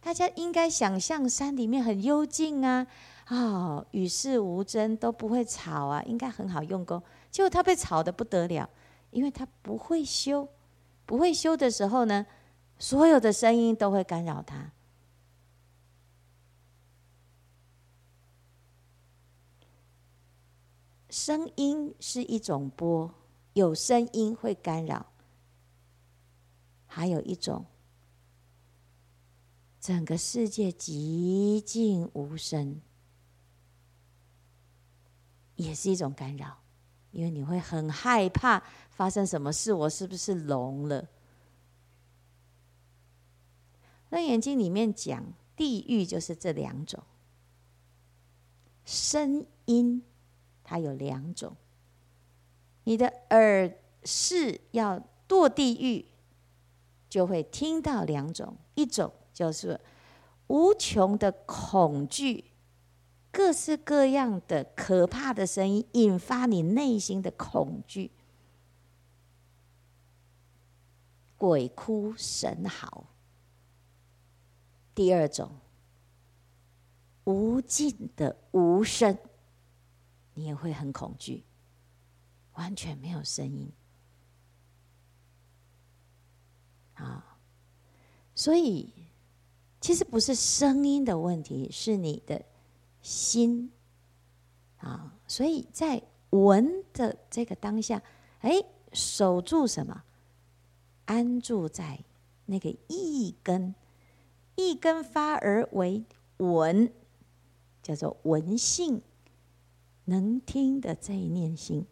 大家应该想象山里面很幽静啊。哦，与世无争，都不会吵啊，应该很好用功。结果他被吵得不得了，因为他不会修，不会修的时候呢，所有的声音都会干扰他。声音是一种波，有声音会干扰，还有一种，整个世界寂静无声。也是一种干扰，因为你会很害怕发生什么事，我是不是聋了？那《楞严经》里面讲，地狱就是这两种声音，它有两种。你的耳是要堕地狱，就会听到两种，一种就是无穷的恐惧。各式各样的可怕的声音，引发你内心的恐惧，鬼哭神嚎。第二种，无尽的无声，你也会很恐惧，完全没有声音。啊，所以其实不是声音的问题，是你的。心啊，所以在闻的这个当下，哎，守住什么？安住在那个一根，一根发而为闻，叫做闻性，能听的这一念心，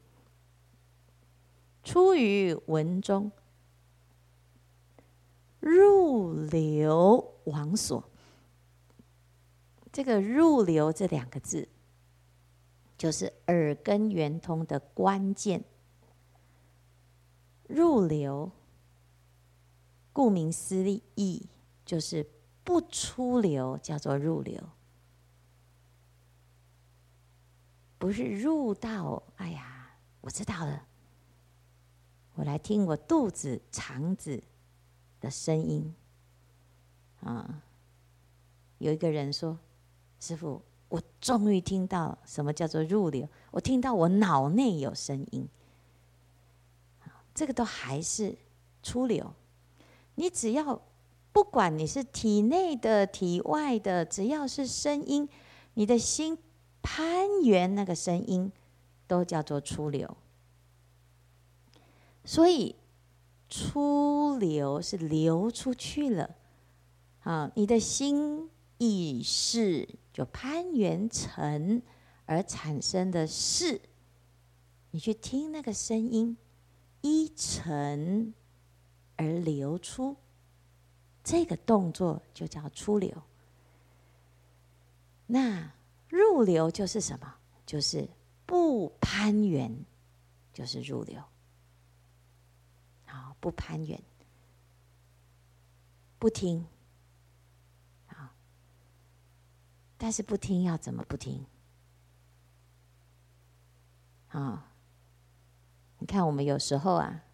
出于文中，入流往所。这个入流这两个字，就是耳根圆通的关键。入流，顾名思义，就是不出流，叫做入流。不是入到，哎呀，我知道了，我来听我肚子、肠子的声音。啊，有一个人说：“师傅，我终于听到什么叫做入流，我听到我脑内有声音。”这个都还是出流。你只要不管你是体内的、体外的，只要是声音，你的心。攀缘那个声音，都叫做出流。所以出流是流出去了，啊，你的心意识就攀缘成而产生的事，你去听那个声音，依成而流出，这个动作就叫出流。那。入流就是什么？就是不攀援，就是入流。好，不攀援，不听。好，但是不听要怎么不听？啊，你看我们有时候啊，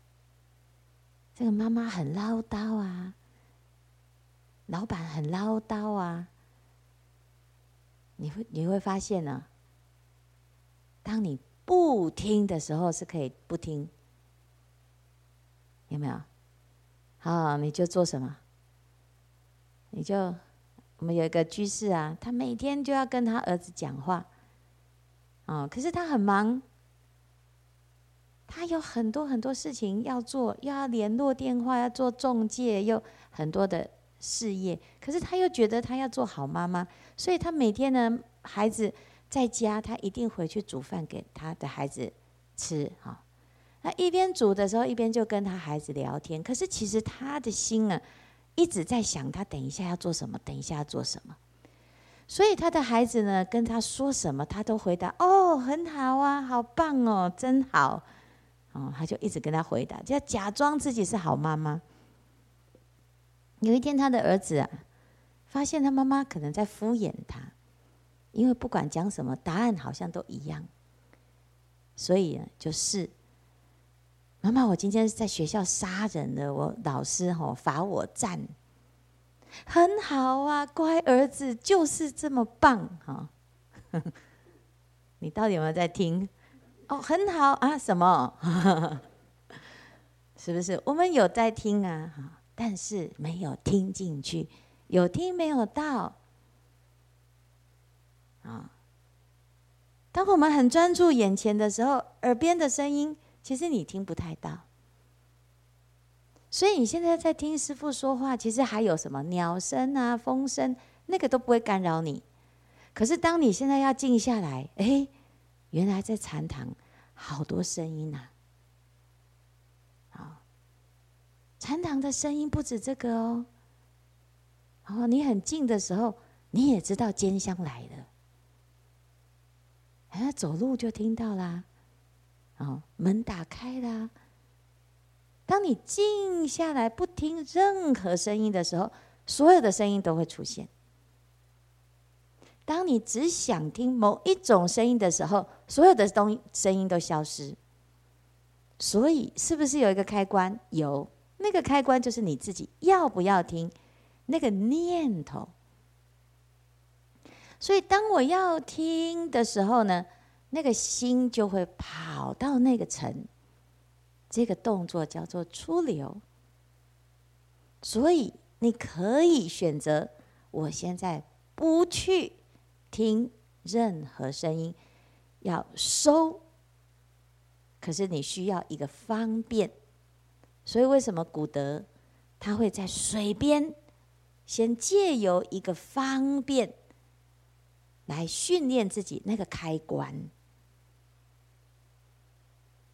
这个妈妈很唠叨啊，老板很唠叨啊。你会你会发现呢，当你不听的时候是可以不听，有没有？好，你就做什么？你就我们有一个居士啊，他每天就要跟他儿子讲话，哦，可是他很忙，他有很多很多事情要做，又要联络电话，要做中介，又很多的。事业，可是他又觉得他要做好妈妈，所以他每天呢，孩子在家，他一定回去煮饭给他的孩子吃哈。那一边煮的时候，一边就跟他孩子聊天。可是其实他的心啊，一直在想他等一下要做什么，等一下要做什么。所以他的孩子呢，跟他说什么，他都回答哦，很好啊，好棒哦，真好。哦，他就一直跟他回答，就要假装自己是好妈妈。有一天，他的儿子啊，发现他妈妈可能在敷衍他，因为不管讲什么，答案好像都一样，所以呢，就是妈妈，我今天在学校杀人了，我老师吼罚我站，很好啊，乖儿子就是这么棒哈。你到底有没有在听？哦，很好啊，什么？是不是？我们有在听啊，但是没有听进去，有听没有到啊？当我们很专注眼前的时候，耳边的声音其实你听不太到。所以你现在在听师傅说话，其实还有什么鸟声啊、风声，那个都不会干扰你。可是当你现在要静下来，哎，原来在禅堂好多声音呐。禅堂的声音不止这个哦，然后你很静的时候，你也知道坚香来了，哎，走路就听到啦，哦，门打开啦。当你静下来不听任何声音的时候，所有的声音都会出现。当你只想听某一种声音的时候，所有的东声音都消失。所以，是不是有一个开关？有。那个开关就是你自己要不要听那个念头。所以当我要听的时候呢，那个心就会跑到那个层，这个动作叫做出流。所以你可以选择，我现在不去听任何声音，要收。可是你需要一个方便。所以，为什么古德他会在水边先借由一个方便来训练自己那个开关？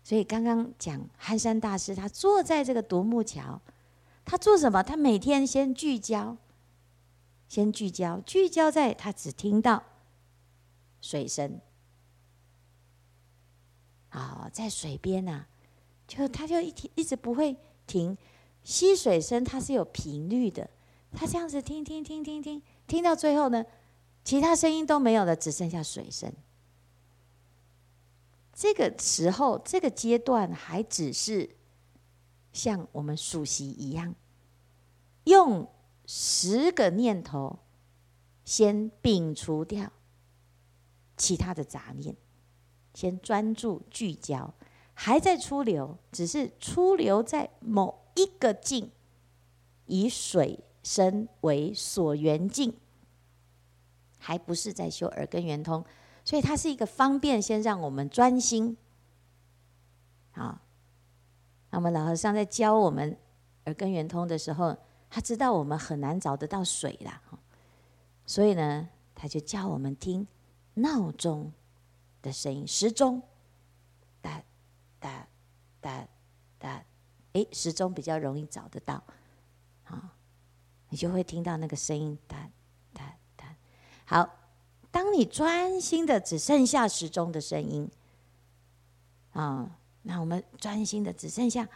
所以刚刚讲寒山大师，他坐在这个独木桥，他做什么？他每天先聚焦，先聚焦，聚焦在他只听到水声。啊，在水边啊。就它就一停一直不会停。溪水声它是有频率的，它这样子听听听听听，听到最后呢，其他声音都没有了，只剩下水声。这个时候，这个阶段还只是像我们数息一样，用十个念头先摒除掉其他的杂念，先专注聚焦，还在出流，只是出流在某。一个境，以水声为所缘境，还不是在修耳根圆通，所以它是一个方便，先让我们专心。好，那么老和尚在教我们耳根圆通的时候，他知道我们很难找得到水啦，所以呢，他就教我们听闹钟的声音，时钟，哒哒哒。哎，时钟比较容易找得到，啊，你就会听到那个声音，哒哒哒。好，当你专心的只剩下时钟的声音，啊，那我们专心的只剩下，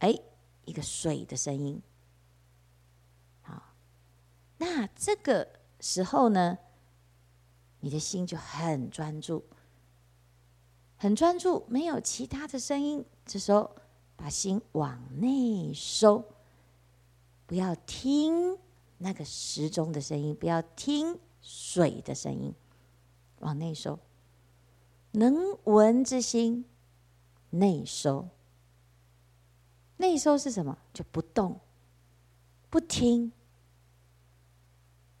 哎，一个水的声音，好，那这个时候呢，你的心就很专注，很专注，没有其他的声音，这时候。把心往内收，不要听那个时钟的声音，不要听水的声音，往内收。能闻之心，内收。内收是什么？就不动，不听。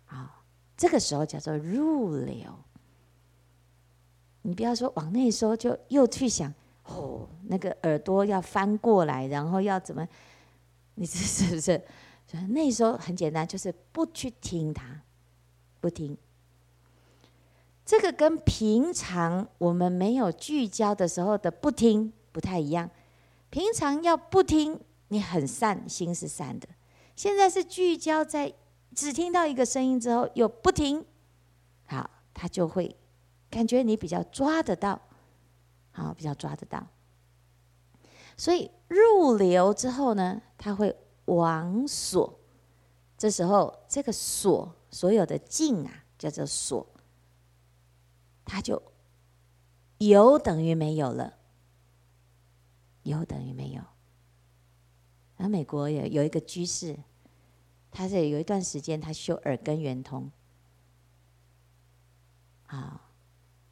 好，这个时候叫做入流。你不要说往内收，就又去想。哦，那个耳朵要翻过来，然后要怎么？你这是不是？那时候很简单，就是不去听它，不听。这个跟平常我们没有聚焦的时候的不听不太一样。平常要不听，你很散，心是散的。现在是聚焦在只听到一个声音之后又不听，好，他就会感觉你比较抓得到。好，比较抓得到。所以入流之后呢，它会往所。这时候，这个所所有的境啊，叫做所，它就有等于没有了。有等于没有。而美国有有一个居士，他是有一段时间他修耳根圆通。好。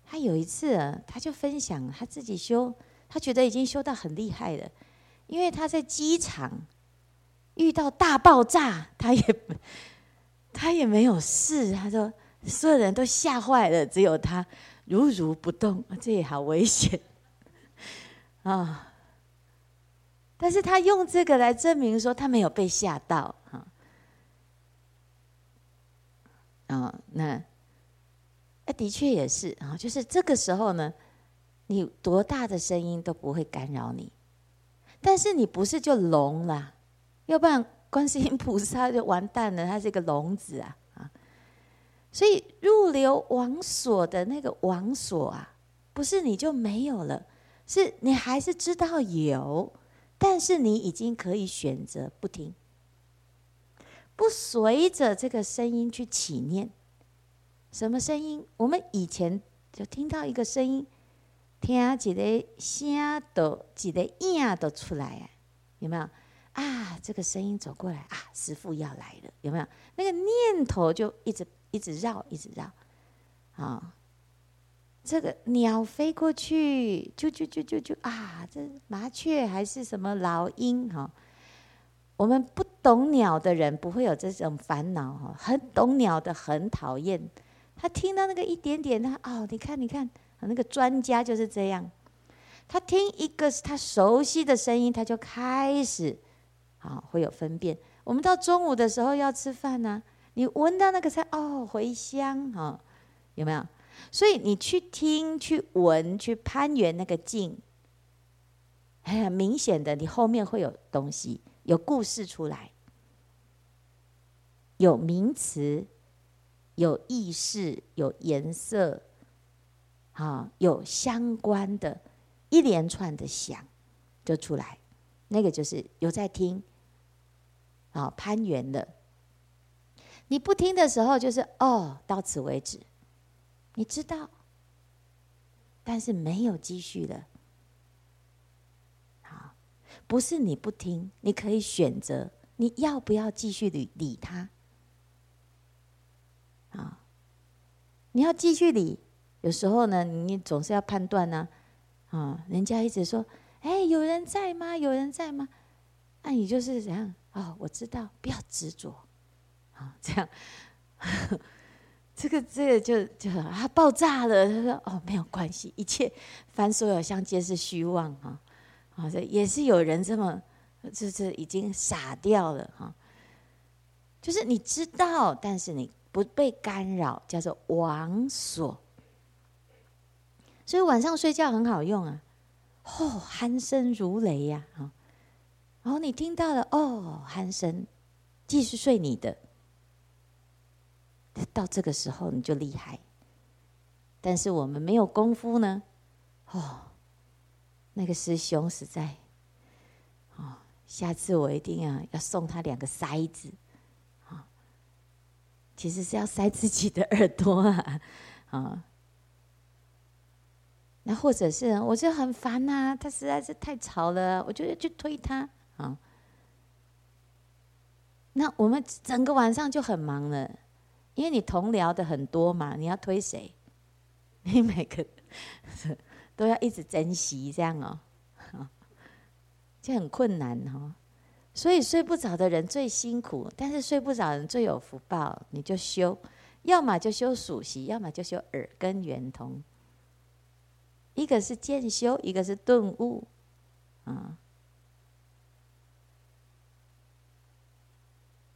他有一次，他就分享他自己修，他觉得已经修到很厉害了，因为他在机场遇到大爆炸，他也他也没有事。他说所有人都吓坏了，只有他如如不动，这也好危险 啊！但是他用这个来证明说他没有被吓到，啊，啊，那。哎，的确也是啊，就是这个时候呢，你多大的声音都不会干扰你，但是你不是就聋了，要不然观世音菩萨就完蛋了，他是一个聋子啊啊！所以入流往所的那个往所啊，不是你就没有了，是你还是知道有，但是你已经可以选择不听，不随着这个声音去起念。什么声音？我们以前就听到一个声音，听啊几个声都几个音都出来啊，有没有？啊，这个声音走过来啊，师父要来了，有没有？那个念头就一直一直绕，一直绕，啊，这个鸟飞过去，就就就就就啊，这麻雀还是什么老鹰哈？我们不懂鸟的人不会有这种烦恼哈，很懂鸟的很讨厌。他听到那个一点点，他哦，你看，你看，那个专家就是这样。他听一个他熟悉的声音，他就开始啊、会有分辨。我们到中午的时候要吃饭呢、你闻到那个菜哦，茴香啊、哦，有没有？所以你去听、去闻、去攀援那个境，很明显的，你后面会有东西，有故事出来，有名词。有意识，有颜色，啊，有相关的一连串的想，就出来，那个就是有在听，啊，攀援的。你不听的时候，就是哦，到此为止，你知道，但是没有继续的。好，不是你不听，你可以选择你要不要继续理理他。你要继续理，有时候呢，你总是要判断呢，啊，人家一直说，哎，有人在吗？有人在吗？那你就是怎样？哦，我知道，不要执着。啊，这样，这个这个就就啊爆炸了。他说：“哦，没有关系，一切凡所有相，皆是虚妄。”啊，啊，这也是有人这么，就是已经傻掉了哈。就是你知道，但是你不被干扰，叫做王所。所以晚上睡觉很好用啊。哦，鼾声如雷呀，啊，然后你听到了哦，鼾声，继续睡你的。到这个时候你就厉害，但是我们没有功夫呢，哦，那个师兄实在，哦，下次我一定啊要送他两个塞子，其实是要塞自己的耳朵啊，啊、那或者是我就很烦呐、啊，他实在是太吵了，我就去推他，啊、那我们整个晚上就很忙了。因为你同僚的很多嘛，你要推谁？你每个都要一直珍惜这样哦，就很困难哦。所以睡不着的人最辛苦，但是睡不着人最有福报。你就修，要么就修属息，要么就修耳根圆通。一个是渐修，一个是顿悟，啊。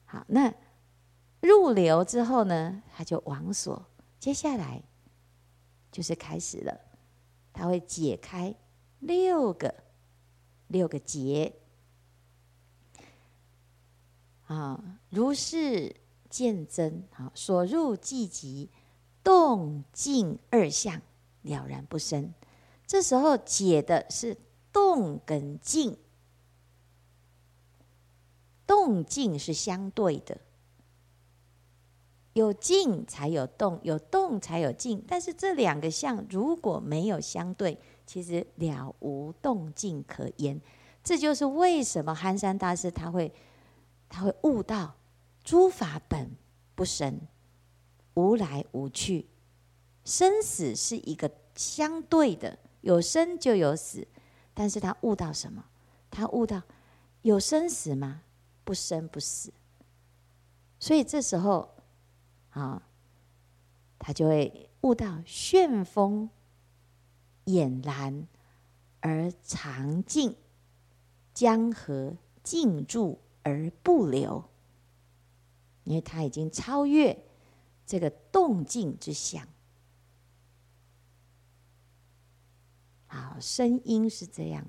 好，那。入流之后呢，他就王所。接下来就是开始了，他会解开六个六个结啊，如是见真啊，所入寂极，动静二相了然不生。这时候解的是动跟静，动静是相对的。有静才有动，有动才有静。但是这两个相如果没有相对，其实了无动静可言。这就是为什么憨山大师他会他会悟到诸法本不生，无来无去，生死是一个相对的，有生就有死。但是他悟到什么？他悟到有生死吗？不生不死。所以这时候。啊，他就会悟到旋风俨然而常静，江河静住而不留。因为他已经超越这个动静之相。好，声音是这样，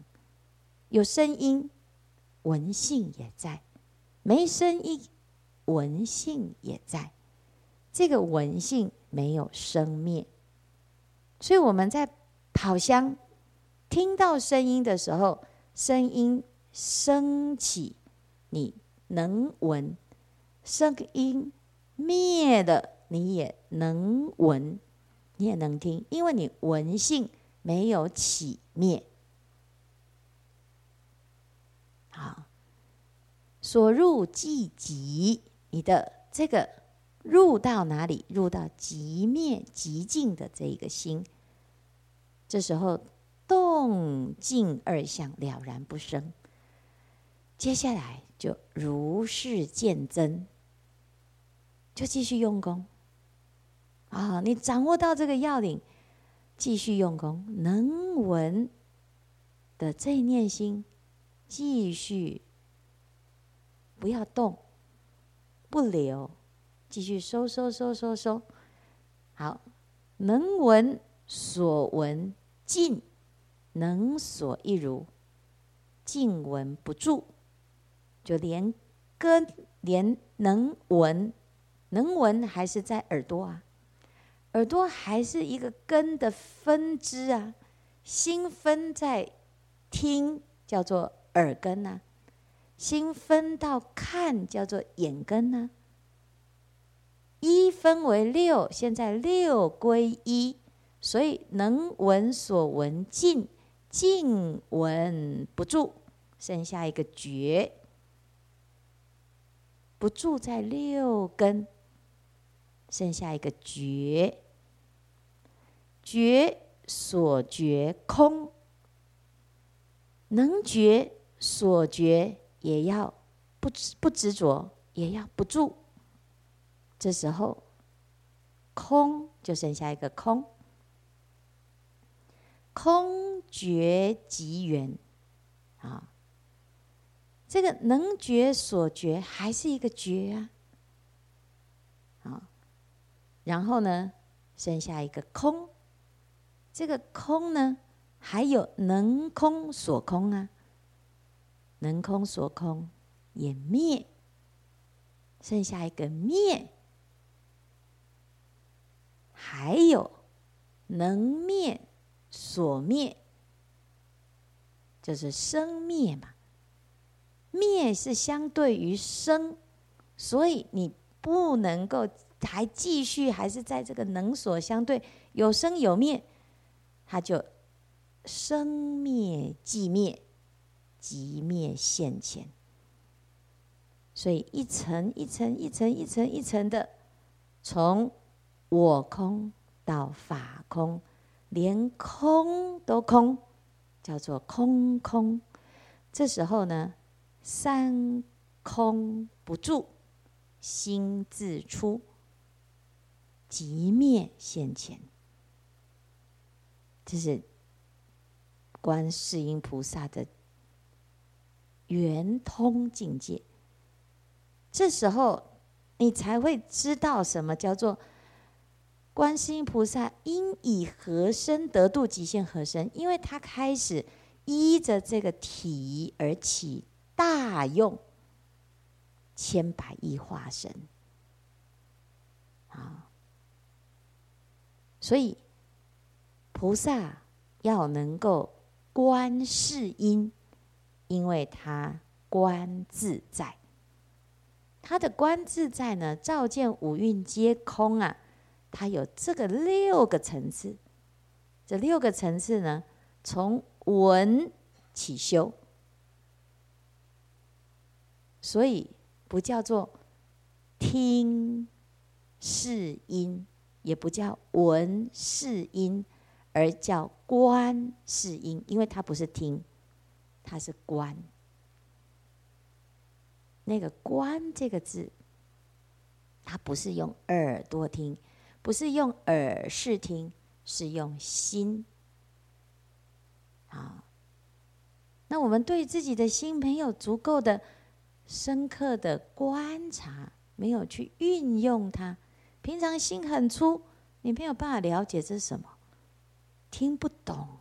有声音，闻性也在；没声音，闻性也在。这个闻性没有生灭，所以我们在跑香听到声音的时候，声音升起，你能闻；声音灭的，你也能闻，你也能听，因为你闻性没有起灭。好，所入寂极，你的这个。入到哪里？入到极灭极静的这一个心，这时候动静二相了然不生。接下来就如是见真，就继续用功啊！你掌握到这个要领，继续用功，能闻的这念心，继续不要动，不留。继续收收收收收，好，能闻所闻尽，能所一如，尽闻不住，就连根连能闻，能闻还是在耳朵啊，耳朵还是一个根的分支啊，心分在听，叫做耳根呐；心分到看，叫做眼根呐。一分为六，现在六归一，所以能闻所闻尽，尽闻不住，剩下一个觉，不住在六根，剩下一个觉，觉所觉空，能觉所觉也要不不执着，也要不住。这时候，空就剩下一个空，空觉即圆啊。这个能觉所觉还是一个觉啊，好，然后呢，剩下一个空，这个空呢，还有能空所空啊，能空所空也灭，剩下一个灭。还有能灭所灭，就是生灭嘛。灭是相对于生，所以你不能够还继续，还是在这个能所相对，有生有灭，它就生灭寂灭，即灭现前。所以一层一层一层一层一层的从。我空到法空，连空都空，叫做空空。这时候呢，三空不住，心自出，即灭现前。这是观世音菩萨的圆通境界。这时候你才会知道什么叫做。观世音菩萨因以何身得度极限何身？因为他开始依着这个体而起大用，千百亿化身啊！所以菩萨要能够观世音，因为他观自在，他的观自在呢，照见五蕴皆空啊。它有这个六个层次，这六个层次呢，从闻起修，所以不叫做听是音，也不叫闻是音，而叫观是音，因为它不是听，它是观。那个“观”这个字，它不是用耳朵听。不是用耳识听，是用心。啊，那我们对自己的心没有足够的深刻的观察，没有去运用它。平常心很粗，你没有办法了解这是什么，听不懂。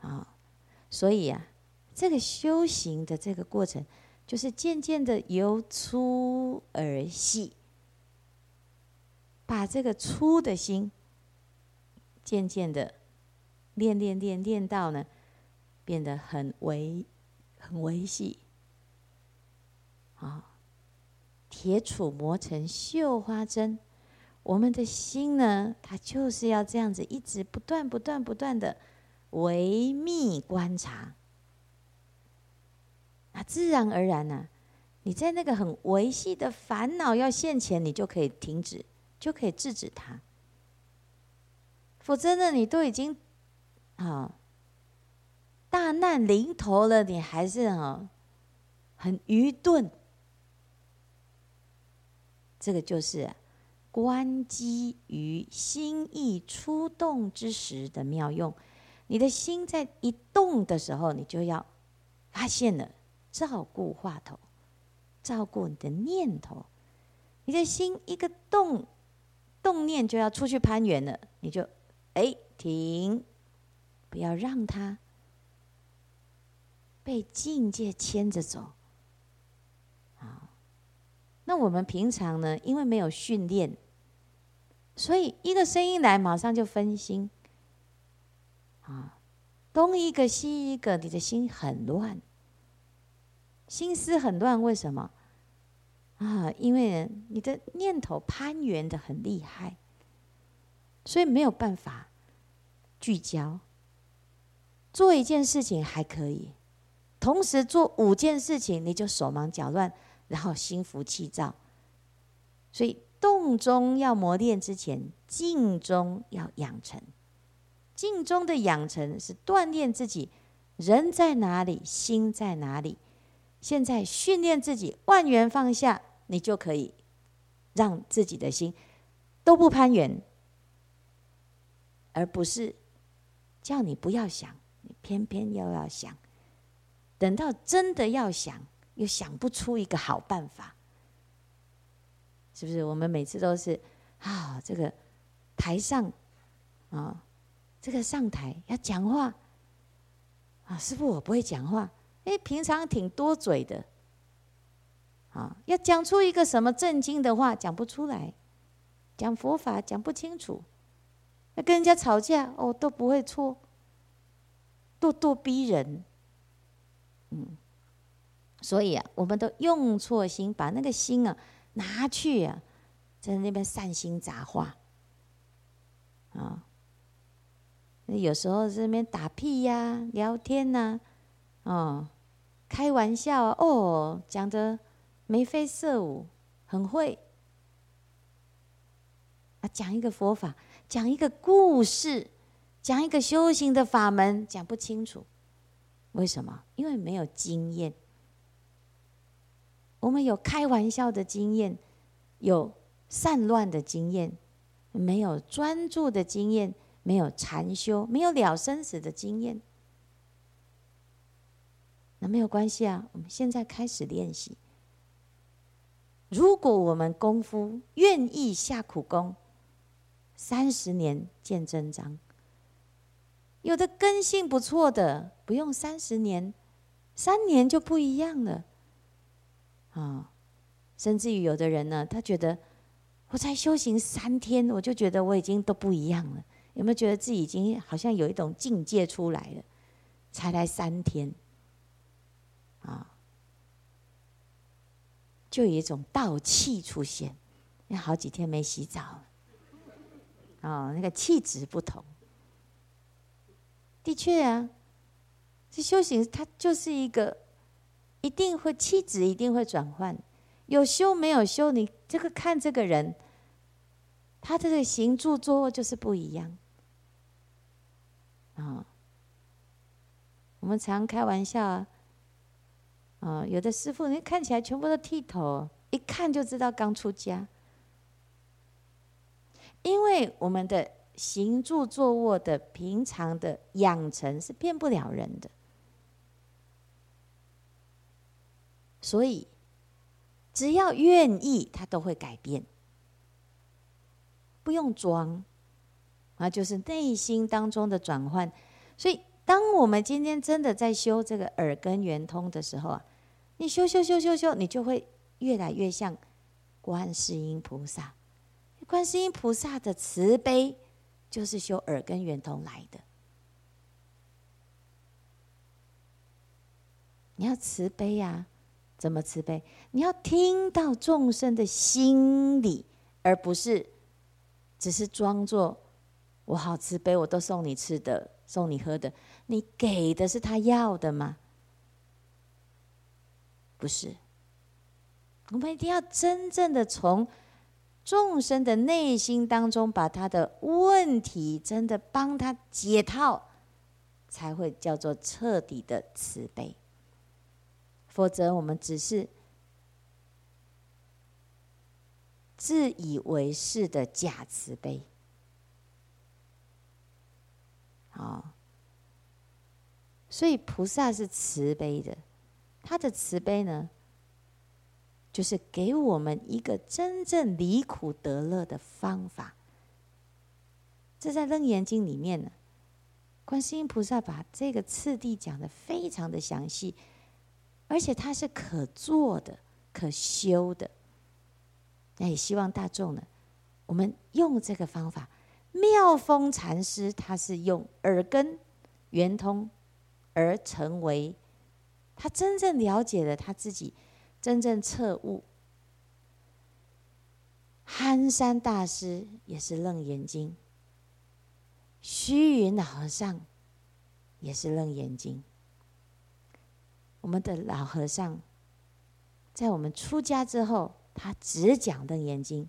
啊，所以啊，这个修行的这个过程，就是渐渐的由粗而细。把这个粗的心，渐渐的练练练练到呢，变得很微很微细。啊，铁杵磨成绣花针，我们的心呢，它就是要这样子，一直不断不断不断的维密观察。那自然而然呢、你在那个很微细的烦恼要现前，你就可以停止。就可以制止它，否则呢，你都已经啊大难临头了，你还是啊很愚钝。这个就是关机于心意出动之时的妙用。你的心在一动的时候，你就要发现了，照顾话头，照顾你的念头。你的心一个动。动念就要出去攀缘了，你就哎停，不要让它被境界牵着走。啊，那我们平常呢，因为没有训练，所以一个声音来，马上就分心。啊，东一个西一个，你的心很乱，心思很乱。为什么？啊，因为你的念头攀缘得很厉害，所以没有办法聚焦。做一件事情还可以，同时做五件事情，你就手忙脚乱，然后心浮气躁。所以动中要磨练之前，静中要养成。静中的养成是锻炼自己，人在哪里，心在哪里。现在训练自己，万缘放下，你就可以让自己的心都不攀缘，而不是叫你不要想。你偏偏又要想，等到真的要想，又想不出一个好办法，是不是？我们每次都是啊，这个台上啊，这个上台要讲话啊，师傅我不会讲话，哎，平常挺多嘴的，啊，要讲出一个什么正经的话，讲不出来，讲佛法讲不清楚，要跟人家吵架哦，都不会错。咄咄逼人，嗯，所以啊，我们都用错心，把那个心啊拿去啊，在那边散心杂话，啊，那有时候在那边打屁呀、啊、聊天呐、啊，哦，开玩笑，哦，讲的眉飞色舞，很会，啊，讲一个佛法，讲一个故事。讲一个修行的法门讲不清楚，为什么？因为没有经验。我们有开玩笑的经验，有散乱的经验，没有专注的经验，没有禅修，没有了生死的经验。那没有关系啊，我们现在开始练习。如果我们功夫愿意下苦功，三十年见真章。有的根性不错的，不用三十年，三年就不一样了。啊，甚至于有的人呢，他觉得我才修行三天，我就觉得我已经都不一样了。有没有觉得自己已经好像有一种境界出来了？才来三天，啊，就有一种道气出现。你好几天没洗澡，哦，那个气质不同。的确啊，这修行它就是一个，一定会气质一定会转换，有修没有修，你这个看这个人，他这个行住坐卧就是不一样啊。我们常开玩笑啊，啊，有的师傅你看起来全部都剃头，一看就知道刚出家，因为我们的。行住坐卧的平常的养成是骗不了人的，所以只要愿意，他都会改变，不用装啊，就是内心当中的转换。所以，当我们今天真的在修这个耳根圆通的时候啊，你修修修修修，你就会越来越像观世音菩萨。观世音菩萨的慈悲。就是修耳根圆通来的。你要慈悲呀、啊，怎么慈悲？你要听到众生的心里，而不是只是装作我好慈悲，我都送你吃的，送你喝的。你给的是他要的吗？不是。我们一定要真正的从。众生的内心当中，把他的问题真的帮他解套，才会叫做彻底的慈悲。否则，我们只是自以为是的假慈悲。啊，所以菩萨是慈悲的，他的慈悲呢？就是给我们一个真正离苦得乐的方法。这在《楞严经》里面呢，观世音菩萨把这个次第讲得非常的详细，而且它是可做的、可修的。那也希望大众呢，我们用这个方法。妙峰禅师他是用耳根圆通，而成为他真正了解了他自己，真正彻悟。憨山大师也是楞严经，虚云老和尚也是楞严经。我们的老和尚在我们出家之后，他只讲楞严经，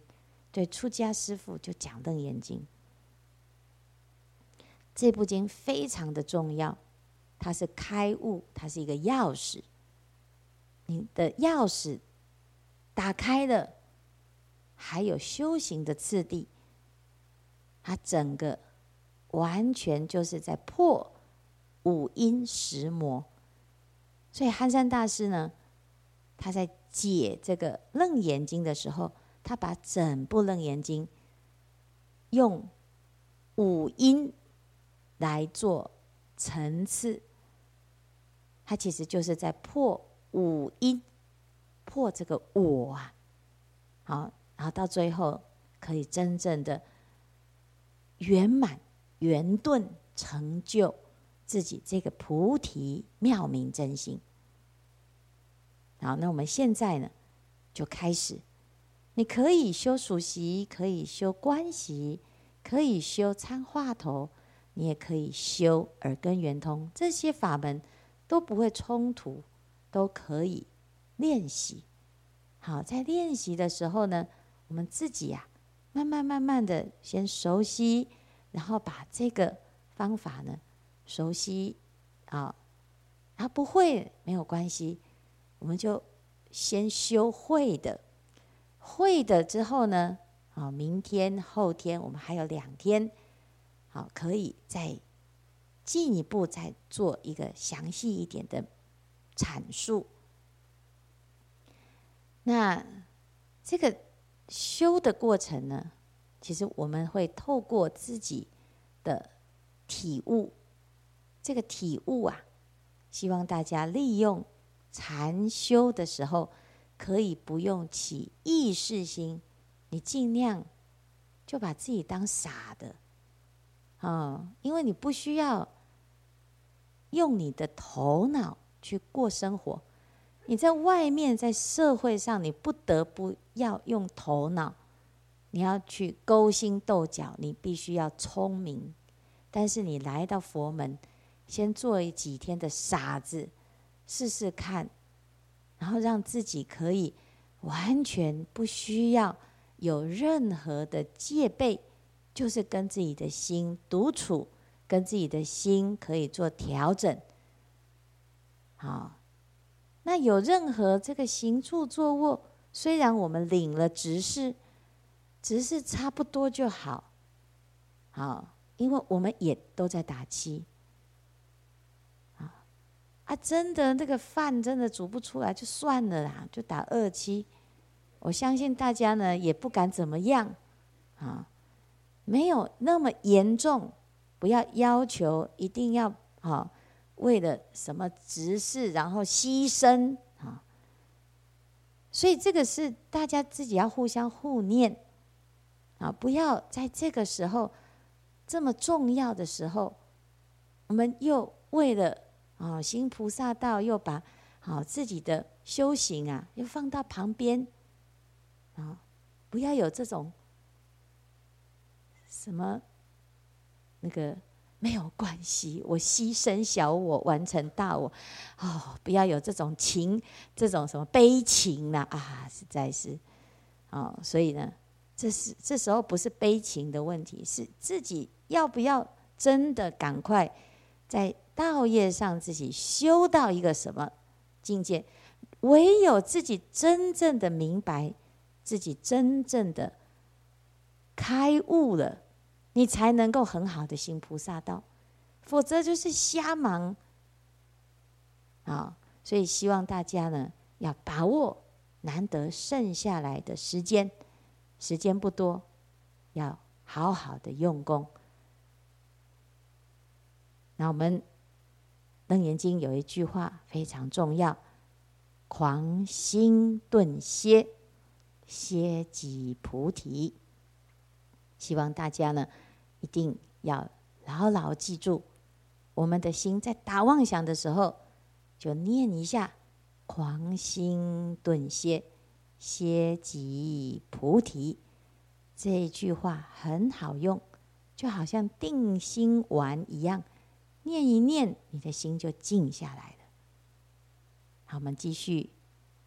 对出家师父就讲楞严经。这部经非常的重要，它是开悟，它是一个钥匙。你的钥匙打开了。还有修行的次第，它整个完全就是在破五阴十魔。所以憨山大师呢，他在解这个《楞严经》的时候，他把整部《楞严经》用五阴来做层次，他其实就是在破五阴，破这个我啊，好。然后到最后，可以真正的圆满圆顿成就自己这个菩提妙明真心。好，那我们现在呢，就开始。你可以修数息，可以修观息，可以修参话头，你也可以修耳根圆通，这些法门都不会冲突，都可以练习。好，在练习的时候呢，我们自己呀、啊，慢慢慢慢的先熟悉，然后把这个方法呢熟悉啊，啊不会没有关系，我们就先修会的，会的之后呢，啊明天后天我们还有两天，好可以再进一步再做一个详细一点的阐述。那这个。修的过程呢，其实我们会透过自己的体悟，这个体悟啊，希望大家利用禅修的时候，可以不用起意识心，你尽量就把自己当傻的，啊，因为你不需要用你的头脑去过生活。你在外面，在社会上，你不得不要用头脑，你要去勾心斗角，你必须要聪明。但是你来到佛门，先做几天的傻子，试试看，然后让自己可以完全不需要有任何的戒备，就是跟自己的心独处，跟自己的心可以做调整。好。那有任何这个行住坐卧，虽然我们领了执事，执事差不多就好，好，因为我们也都在打七，啊，真的那个饭真的煮不出来就算了啦，就打二七。我相信大家呢也不敢怎么样，啊，没有那么严重，不要要求一定要好。为了什么执事，然后牺牲啊？所以这个是大家自己要互相互念啊！不要在这个时候这么重要的时候，我们又为了啊行菩萨道，又把好自己的修行啊，又放到旁边啊！不要有这种什么那个。没有关系，我牺牲小我，完成大我。哦，不要有这种情，这种什么悲情了啊，啊！实在是，哦，所以呢，这是这时候不是悲情的问题，是自己要不要真的赶快在道业上自己修到一个什么境界？唯有自己真正的明白，自己真正的开悟了。你才能够很好的行菩萨道，否则就是瞎忙。啊，所以希望大家呢要把握难得剩下来的时间，时间不多，要好好的用功。那我们《楞严经》有一句话非常重要：“狂心顿歇，歇即菩提。”希望大家呢，一定要牢牢记住，我们的心在打妄想的时候，就念一下“狂心顿歇，歇即菩提”这一句话很好用，就好像定心丸一样，念一念，你的心就静下来了。好，我们继续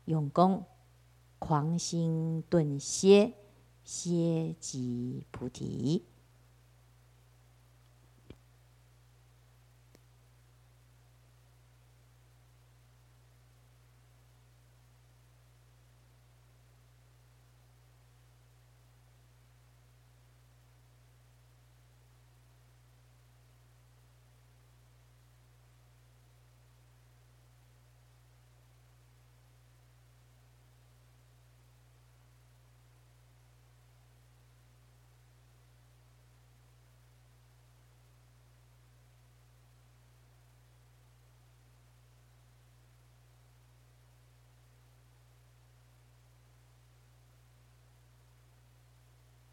用功，“狂心顿歇，歇即菩提”。